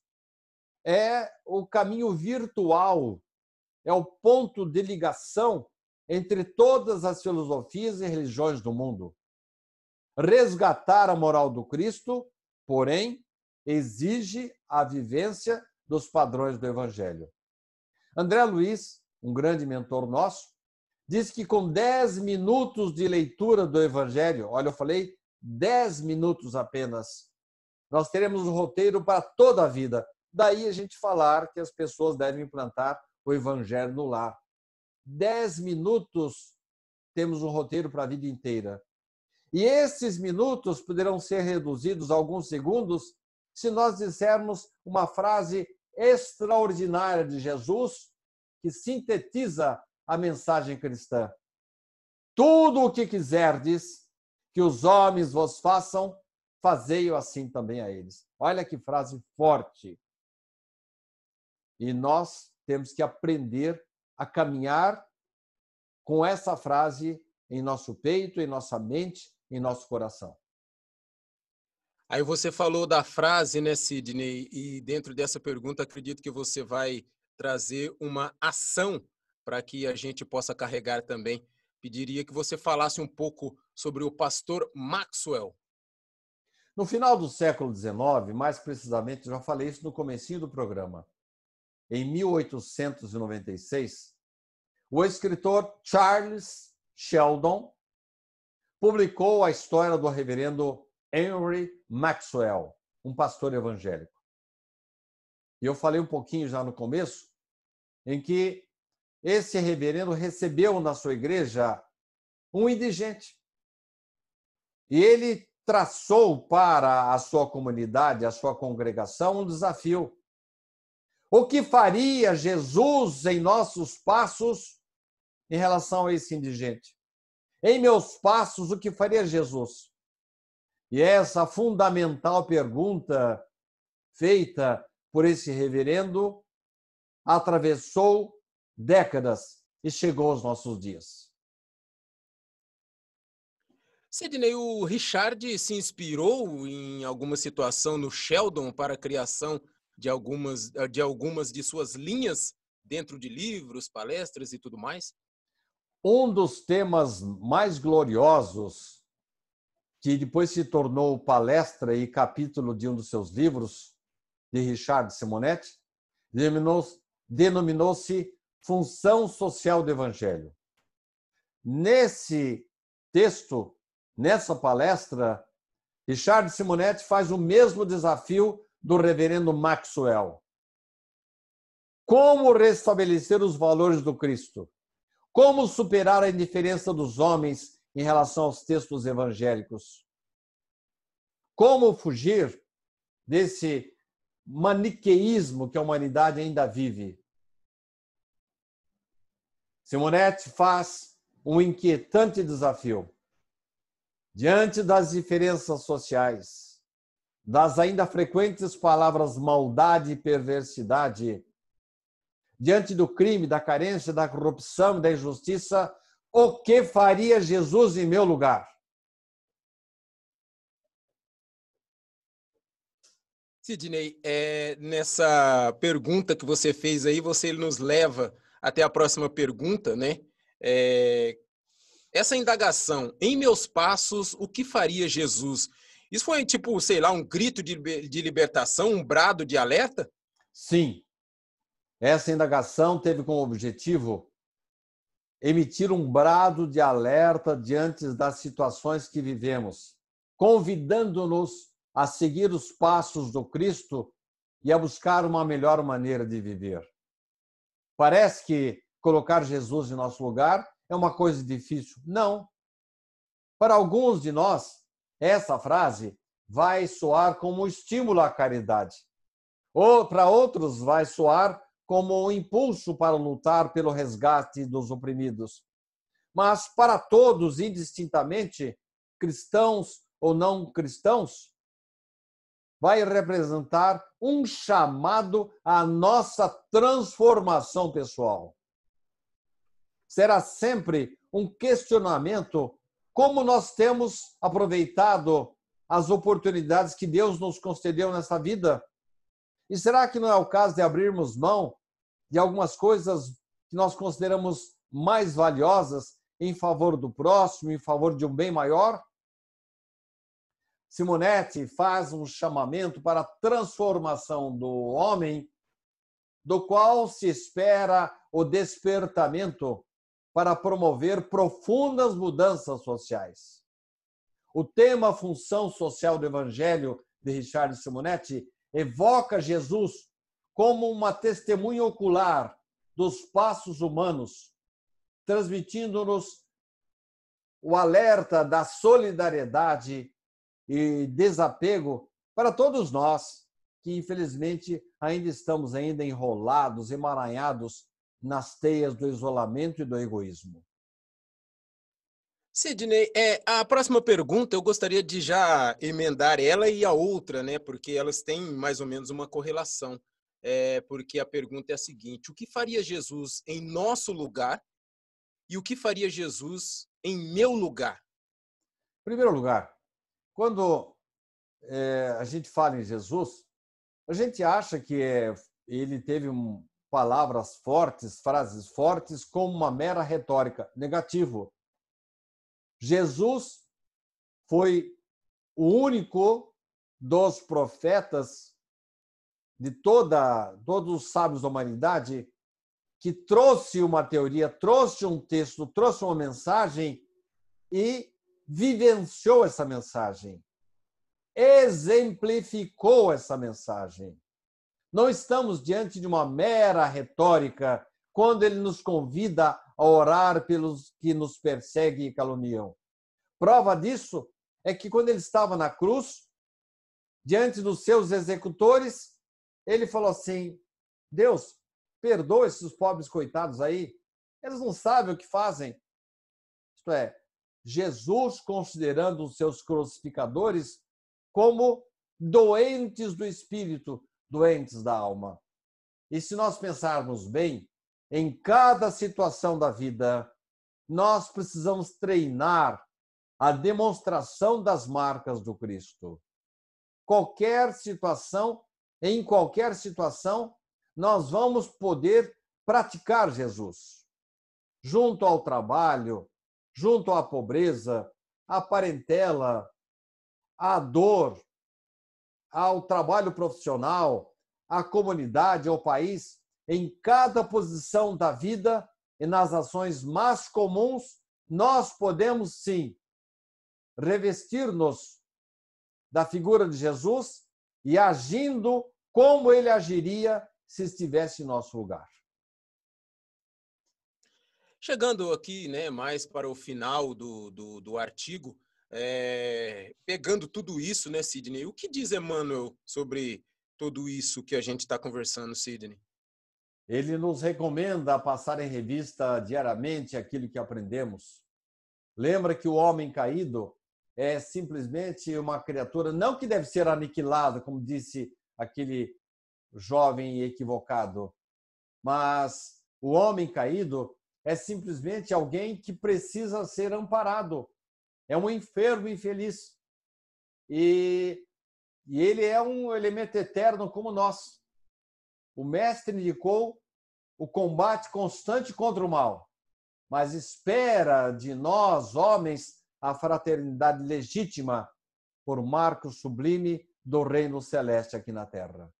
é o caminho virtual, é o ponto de ligação entre todas as filosofias e religiões do mundo. Resgatar a moral do Cristo, porém, exige a vivência dos padrões do Evangelho. André Luiz, um grande mentor nosso, diz que com 10 minutos de leitura do Evangelho, olha, eu falei 10 minutos apenas, nós teremos um roteiro para toda a vida. Daí a gente falar que as pessoas devem implantar o Evangelho no lar. 10 minutos temos um roteiro para a vida inteira. E esses minutos poderão ser reduzidos a alguns segundos se nós dissermos uma frase extraordinária de Jesus que sintetiza a mensagem cristã. Tudo o que quiserdes que os homens vos façam, fazei-o assim também a eles. Olha que frase forte. E nós temos que aprender a caminhar com essa frase em nosso peito, em nossa mente, em nosso coração. Aí você falou da frase, né, Sidney? E dentro dessa pergunta, acredito que você vai trazer uma ação para que a gente possa carregar também. Pediria que você falasse um pouco sobre o pastor Maxwell. No final do século XIX, mais precisamente, já falei isso no comecinho do programa. Em 1896, o escritor Charles Sheldon publicou a história do reverendo Henry Maxwell, um pastor evangélico. E eu falei um pouquinho já no começo, em que esse reverendo recebeu na sua igreja um indigente. E ele traçou para a sua comunidade, a sua congregação, um desafio. O que faria Jesus em nossos passos em relação a esse indigente? Em meus passos, o que faria Jesus? E essa fundamental pergunta feita por esse reverendo atravessou décadas e chegou aos nossos dias. Sidney, o Richard se inspirou em alguma situação no Sheldon para a criação de algumas, de algumas de suas linhas dentro de livros, palestras e tudo mais? Um dos temas mais gloriosos, que depois se tornou palestra e capítulo de um dos seus livros, de Richard Simonetti, denominou-se Função Social do Evangelho. Nesse texto, nessa palestra, Richard Simonetti faz o mesmo desafio do reverendo Maxwell. Como restabelecer os valores do Cristo? Como superar a indiferença dos homens em relação aos textos evangélicos? Como fugir desse maniqueísmo que a humanidade ainda vive? Simonetti faz um inquietante desafio. Diante das diferenças sociais, das ainda frequentes palavras maldade e perversidade, diante do crime, da carência, da corrupção, da injustiça, o que faria Jesus em meu lugar? Sidney, é, nessa pergunta que você fez aí, você nos leva até a próxima pergunta, né? É, essa indagação, em meus passos, o que faria Jesus? Isso foi tipo, sei lá, um grito de, de libertação, um brado de alerta? Sim, essa indagação teve como objetivo emitir um brado de alerta diante das situações que vivemos, convidando-nos a seguir os passos do Cristo e a buscar uma melhor maneira de viver. Parece que colocar Jesus em nosso lugar é uma coisa difícil. Não. Para alguns de nós, essa frase vai soar como um estímulo à caridade. Ou para outros vai soar como um impulso para lutar pelo resgate dos oprimidos. Mas para todos, indistintamente, cristãos ou não cristãos, vai representar um chamado à nossa transformação pessoal. Será sempre um questionamento como nós temos aproveitado as oportunidades que Deus nos concedeu nessa vida e será que não é o caso de abrirmos mão de algumas coisas que nós consideramos mais valiosas em favor do próximo, em favor de um bem maior? Simonetti faz um chamamento para a transformação do homem, do qual se espera o despertamento para promover profundas mudanças sociais. O tema Função Social do Evangelho, de Richard Simonetti, evoca Jesus como uma testemunha ocular dos passos humanos, transmitindo-nos o alerta da solidariedade e desapego para todos nós que infelizmente ainda estamos ainda enrolados, emaranhados nas teias do isolamento e do egoísmo. Sidney, é, a próxima pergunta eu gostaria de já emendar ela e a outra, né? Porque elas têm mais ou menos uma correlação. É, porque a pergunta é a seguinte: o que faria Jesus em nosso lugar e o que faria Jesus em meu lugar? Em primeiro lugar, quando é, a gente fala em Jesus, a gente acha que é, ele teve um, palavras fortes, frases fortes, como uma mera retórica. Negativo. Jesus foi o único dos profetas de toda todos os sábios da humanidade que trouxe uma teoria, trouxe um texto, trouxe uma mensagem e vivenciou essa mensagem, exemplificou essa mensagem. Não estamos diante de uma mera retórica quando ele nos convida a orar pelos que nos perseguem e caluniam. Prova disso é que quando ele estava na cruz, diante dos seus executores, ele falou assim: Deus, perdoa esses pobres coitados aí, eles não sabem o que fazem. Isto é, Jesus considerando os seus crucificadores como doentes do espírito, doentes da alma. E se nós pensarmos bem, em cada situação da vida, nós precisamos treinar a demonstração das marcas do Cristo. Qualquer situação, em qualquer situação, nós vamos poder praticar Jesus. Junto ao trabalho, junto à pobreza, à parentela, à dor, ao trabalho profissional, à comunidade, ao país, em cada posição da vida e nas ações mais comuns, nós podemos sim revestir-nos da figura de Jesus e agindo como ele agiria se estivesse em nosso lugar. Chegando aqui, né, mais para o final do, do, do artigo, é, pegando tudo isso, né, Sidney? O que diz Emmanuel sobre tudo isso que a gente está conversando, Sidney? Ele nos recomenda passar em revista diariamente aquilo que aprendemos. Lembra que o homem caído é simplesmente uma criatura, não que deve ser aniquilada, como disse aquele jovem equivocado, mas o homem caído é simplesmente alguém que precisa ser amparado, é um enfermo infeliz. E, e ele é um elemento eterno como nós. O mestre indicou o combate constante contra o mal, mas espera de nós, homens, a fraternidade legítima por marco sublime do reino celeste aqui na terra.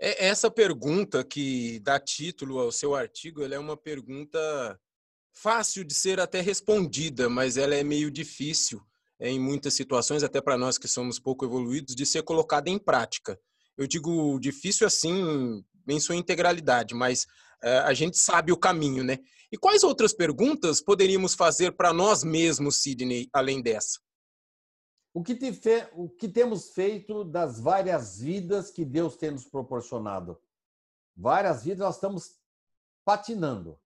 É, essa pergunta que dá título ao seu artigo, ela é uma pergunta fácil de ser até respondida, mas ela é meio difícil é, em muitas situações, até para nós que somos pouco evoluídos, de ser colocada em prática. Eu digo difícil assim em sua integralidade, mas é, a gente sabe o caminho, né? E quais outras perguntas poderíamos fazer para nós mesmos, Sidney, além dessa? O que, te fe... o que temos feito das várias vidas que Deus tem nos proporcionado? Várias vidas nós estamos patinando.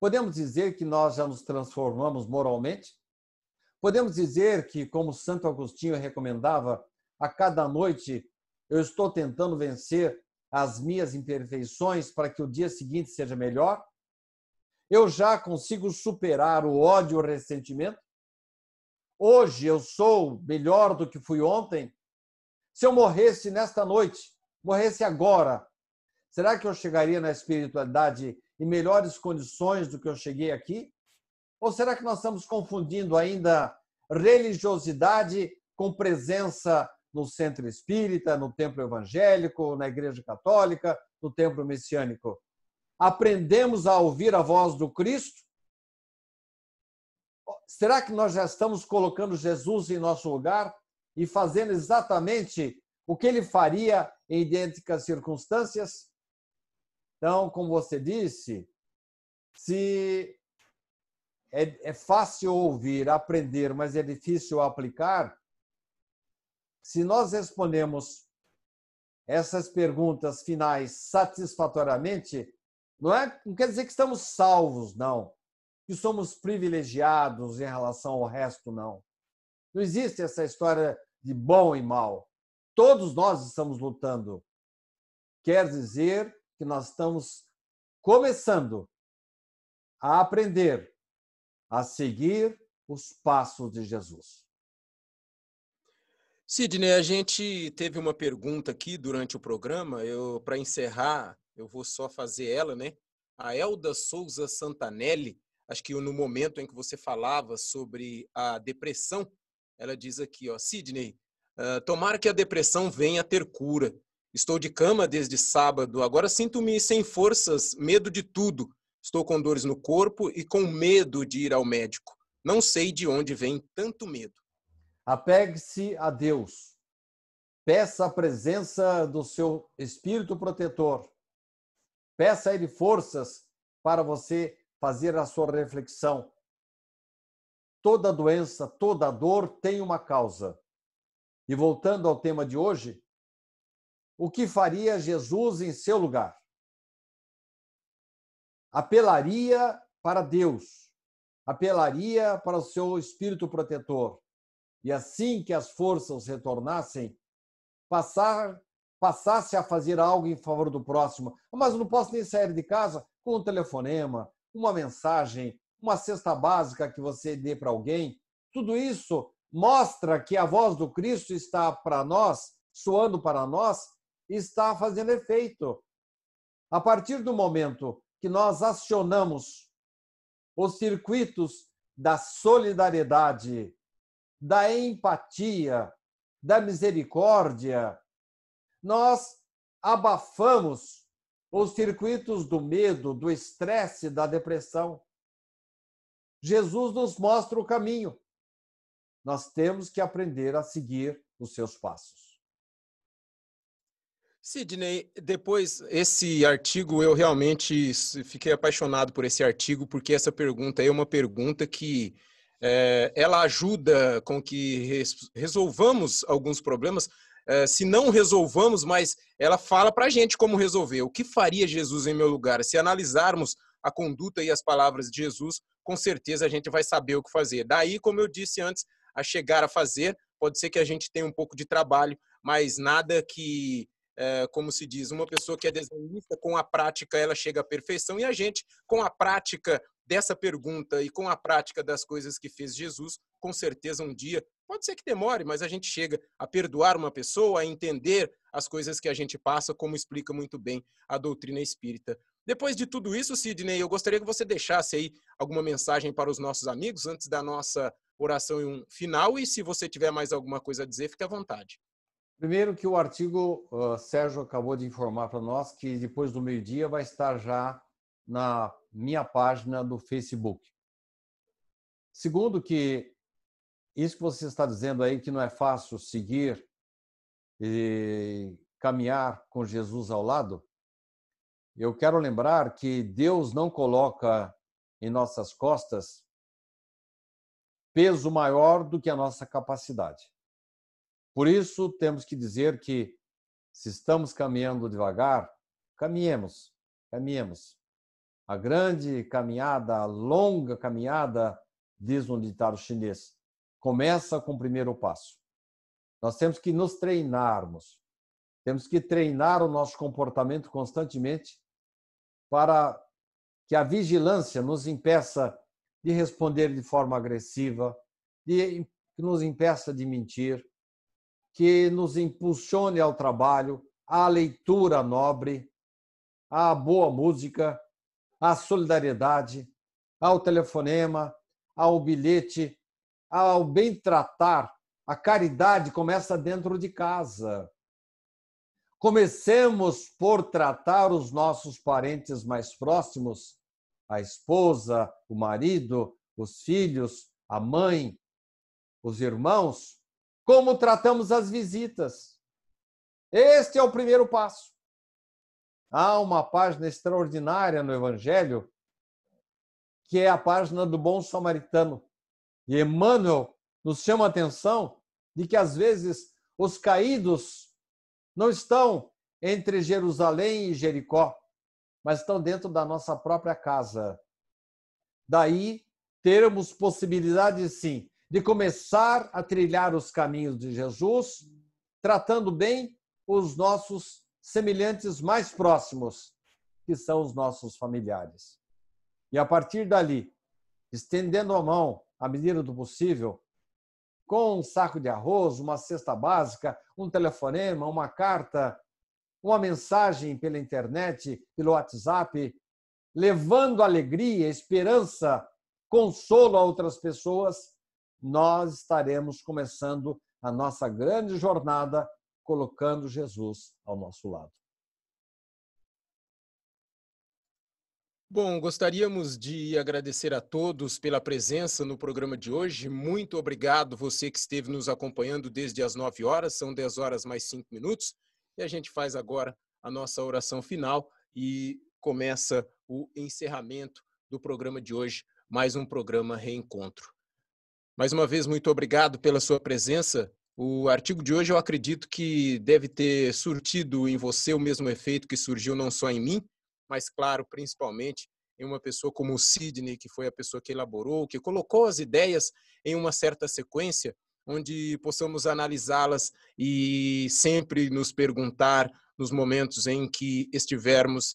Podemos dizer que nós já nos transformamos moralmente? Podemos dizer que, como Santo Agostinho recomendava, a cada noite eu estou tentando vencer as minhas imperfeições para que o dia seguinte seja melhor? Eu já consigo superar o ódio e o ressentimento? Hoje eu sou melhor do que fui ontem? Se eu morresse nesta noite, morresse agora, será que eu chegaria na espiritualidade em melhores condições do que eu cheguei aqui? Ou será que nós estamos confundindo ainda religiosidade com presença no centro espírita, no templo evangélico, na igreja católica, no templo messiânico. Aprendemos a ouvir a voz do Cristo? Será que nós já estamos colocando Jesus em nosso lugar e fazendo exatamente o que ele faria em idênticas circunstâncias? Então, como você disse, se é, é fácil ouvir, aprender, mas é difícil aplicar, se nós respondemos essas perguntas finais satisfatoriamente, não, é, não quer dizer que estamos salvos, não. Que somos privilegiados em relação ao resto, não. Não existe essa história de bom e mal. Todos nós estamos lutando. Quer dizer que nós estamos começando a aprender a seguir os passos de Jesus. Sidney, a gente teve uma pergunta aqui durante o programa. Para encerrar, eu vou só fazer ela, né? A Elda Souza Santanelli, acho que no momento em que você falava sobre a depressão, ela diz aqui, ó, Sidney, uh, tomara que a depressão venha a ter cura. Estou de cama desde sábado, agora sinto-me sem forças, medo de tudo. Estou com dores no corpo e com medo de ir ao médico. Não sei de onde vem tanto medo. Apegue-se a Deus. Peça a presença do seu Espírito protetor. Peça a Ele forças para você fazer a sua reflexão. Toda doença, toda dor tem uma causa. E voltando ao tema de hoje, o que faria Jesus em seu lugar? Apelaria para Deus, apelaria para o seu Espírito protetor e assim que as forças retornassem, passar, passasse a fazer algo em favor do próximo. Mas não posso nem sair de casa com um telefonema, uma mensagem, uma cesta básica que você dê para alguém. Tudo isso mostra que a voz do Cristo está para nós, soando para nós, está fazendo efeito. A partir do momento que nós acionamos os circuitos da solidariedade, da empatia, da misericórdia, nós abafamos os circuitos do medo, do estresse, da depressão. Jesus nos mostra o caminho. Nós temos que aprender a seguir os seus passos. Sidney, depois esse artigo eu realmente fiquei apaixonado por esse artigo porque essa pergunta é uma pergunta que ela ajuda com que res, resolvamos alguns problemas. É, se não resolvamos, mas ela fala para a gente como resolver. O que faria Jesus em meu lugar? Se analisarmos a conduta e as palavras de Jesus, com certeza a gente vai saber o que fazer. Daí, como eu disse antes, a chegar a fazer, pode ser que a gente tenha um pouco de trabalho, mas nada que é, como se diz, uma pessoa que é desenhista, com a prática ela chega à perfeição, e a gente, com a prática dessa pergunta e com a prática das coisas que fez Jesus, com certeza um dia, pode ser que demore, mas a gente chega a perdoar uma pessoa, a entender as coisas que a gente passa, como explica muito bem a doutrina espírita. Depois de tudo isso, Sidney, eu gostaria que você deixasse aí alguma mensagem para os nossos amigos antes da nossa oração final e se você tiver mais alguma coisa a dizer, fique à vontade. Primeiro que o artigo, uh, Sérgio acabou de informar para nós que depois do meio-dia vai estar já na minha página do Facebook. Segundo que isso que você está dizendo aí que não é fácil seguir e caminhar com Jesus ao lado, eu quero lembrar que Deus não coloca em nossas costas peso maior do que a nossa capacidade. Por isso, temos que dizer que, se estamos caminhando devagar, caminhemos, caminhemos. A grande caminhada, a longa caminhada, diz um ditado chinês, começa com o primeiro passo. Nós temos que nos treinarmos, temos que treinar o nosso comportamento constantemente para que a vigilância nos impeça de responder de forma agressiva, de, que nos impeça de mentir, que nos impulsione ao trabalho, à leitura nobre, à boa música, à solidariedade, ao telefonema, ao bilhete, ao bem tratar, a caridade começa dentro de casa. Comecemos por tratar os nossos parentes mais próximos, a esposa, o marido, os filhos, a mãe, os irmãos, como tratamos as visitas. Este é o primeiro passo. Há uma página extraordinária no Evangelho, que é a página do bom samaritano. E Emmanuel nos chama a atenção de que, às vezes, os caídos não estão entre Jerusalém e Jericó, mas estão dentro da nossa própria casa. Daí, termos possibilidade, sim, de começar a trilhar os caminhos de Jesus, tratando bem os nossos semelhantes mais próximos, que são os nossos familiares. E a partir dali, estendendo a mão à medida do possível, com um saco de arroz, uma cesta básica, um telefonema, uma carta, uma mensagem pela internet, pelo WhatsApp, levando alegria, esperança, consolo a outras pessoas, nós estaremos começando a nossa grande jornada colocando Jesus ao nosso lado. Bom, gostaríamos de agradecer a todos pela presença no programa de hoje. Muito obrigado você que esteve nos acompanhando desde as 9 horas, são 10 horas mais 5 minutos. E a gente faz agora a nossa oração final e começa o encerramento do programa de hoje, mais um programa Reencontro. Mais uma vez, muito obrigado pela sua presença. O artigo de hoje eu acredito que deve ter surtido em você o mesmo efeito que surgiu não só em mim, mas, claro, principalmente em uma pessoa como o Sidney, que foi a pessoa que elaborou, que colocou as ideias em uma certa sequência, onde possamos analisá-las e sempre nos perguntar nos momentos em que estivermos,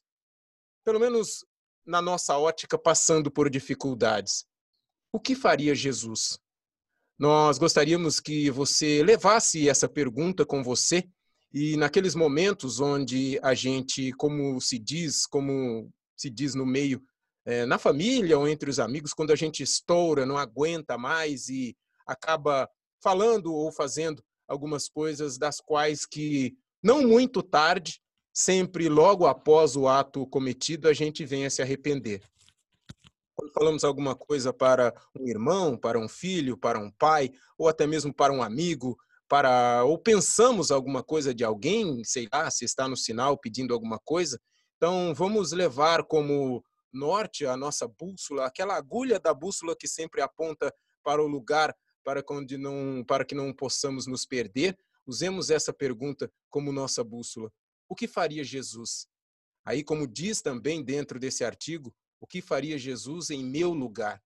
pelo menos na nossa ótica, passando por dificuldades. O que faria Jesus? Nós gostaríamos que você levasse essa pergunta com você e naqueles momentos onde a gente, como se diz, como se diz no meio, é, na família ou entre os amigos, quando a gente estoura, não aguenta mais e acaba falando ou fazendo algumas coisas das quais que não muito tarde, sempre logo após o ato cometido, a gente vem a se arrepender. Falamos alguma coisa para um irmão, para um filho, para um pai, ou até mesmo para um amigo, para ou pensamos alguma coisa de alguém, sei lá, se está no sinal pedindo alguma coisa, então vamos levar como norte a nossa bússola, aquela agulha da bússola que sempre aponta para o lugar para onde não para que não possamos nos perder. Usemos essa pergunta como nossa bússola. O que faria Jesus? Aí, como diz também dentro desse artigo, o que faria Jesus em meu lugar?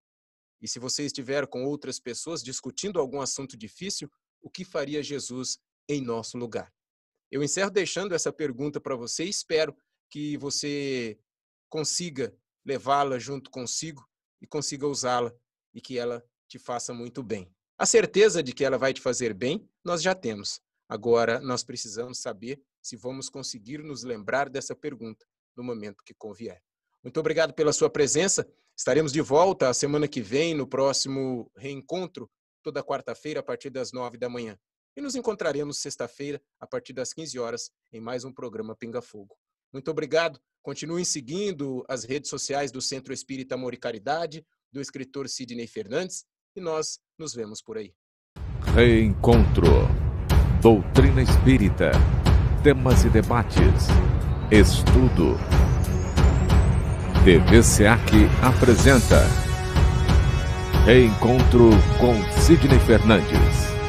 E se você estiver com outras pessoas discutindo algum assunto difícil, o que faria Jesus em nosso lugar? Eu encerro deixando essa pergunta para você e espero que você consiga levá-la junto consigo e consiga usá-la e que ela te faça muito bem. A certeza de que ela vai te fazer bem, nós já temos. Agora, nós precisamos saber se vamos conseguir nos lembrar dessa pergunta no momento que convier. Muito obrigado pela sua presença. Estaremos de volta a semana que vem, no próximo reencontro toda quarta-feira a partir das nove da manhã. E nos encontraremos sexta-feira a partir das 15 horas em mais um programa Pinga Fogo. Muito obrigado. Continuem seguindo as redes sociais do Centro Espírita Amor e Caridade, do escritor Sidney Fernandes, e nós nos vemos por aí. Reencontro. Doutrina Espírita. Temas e debates. Estudo. TV SEAC apresenta Reencontro com Sidney Fernandes.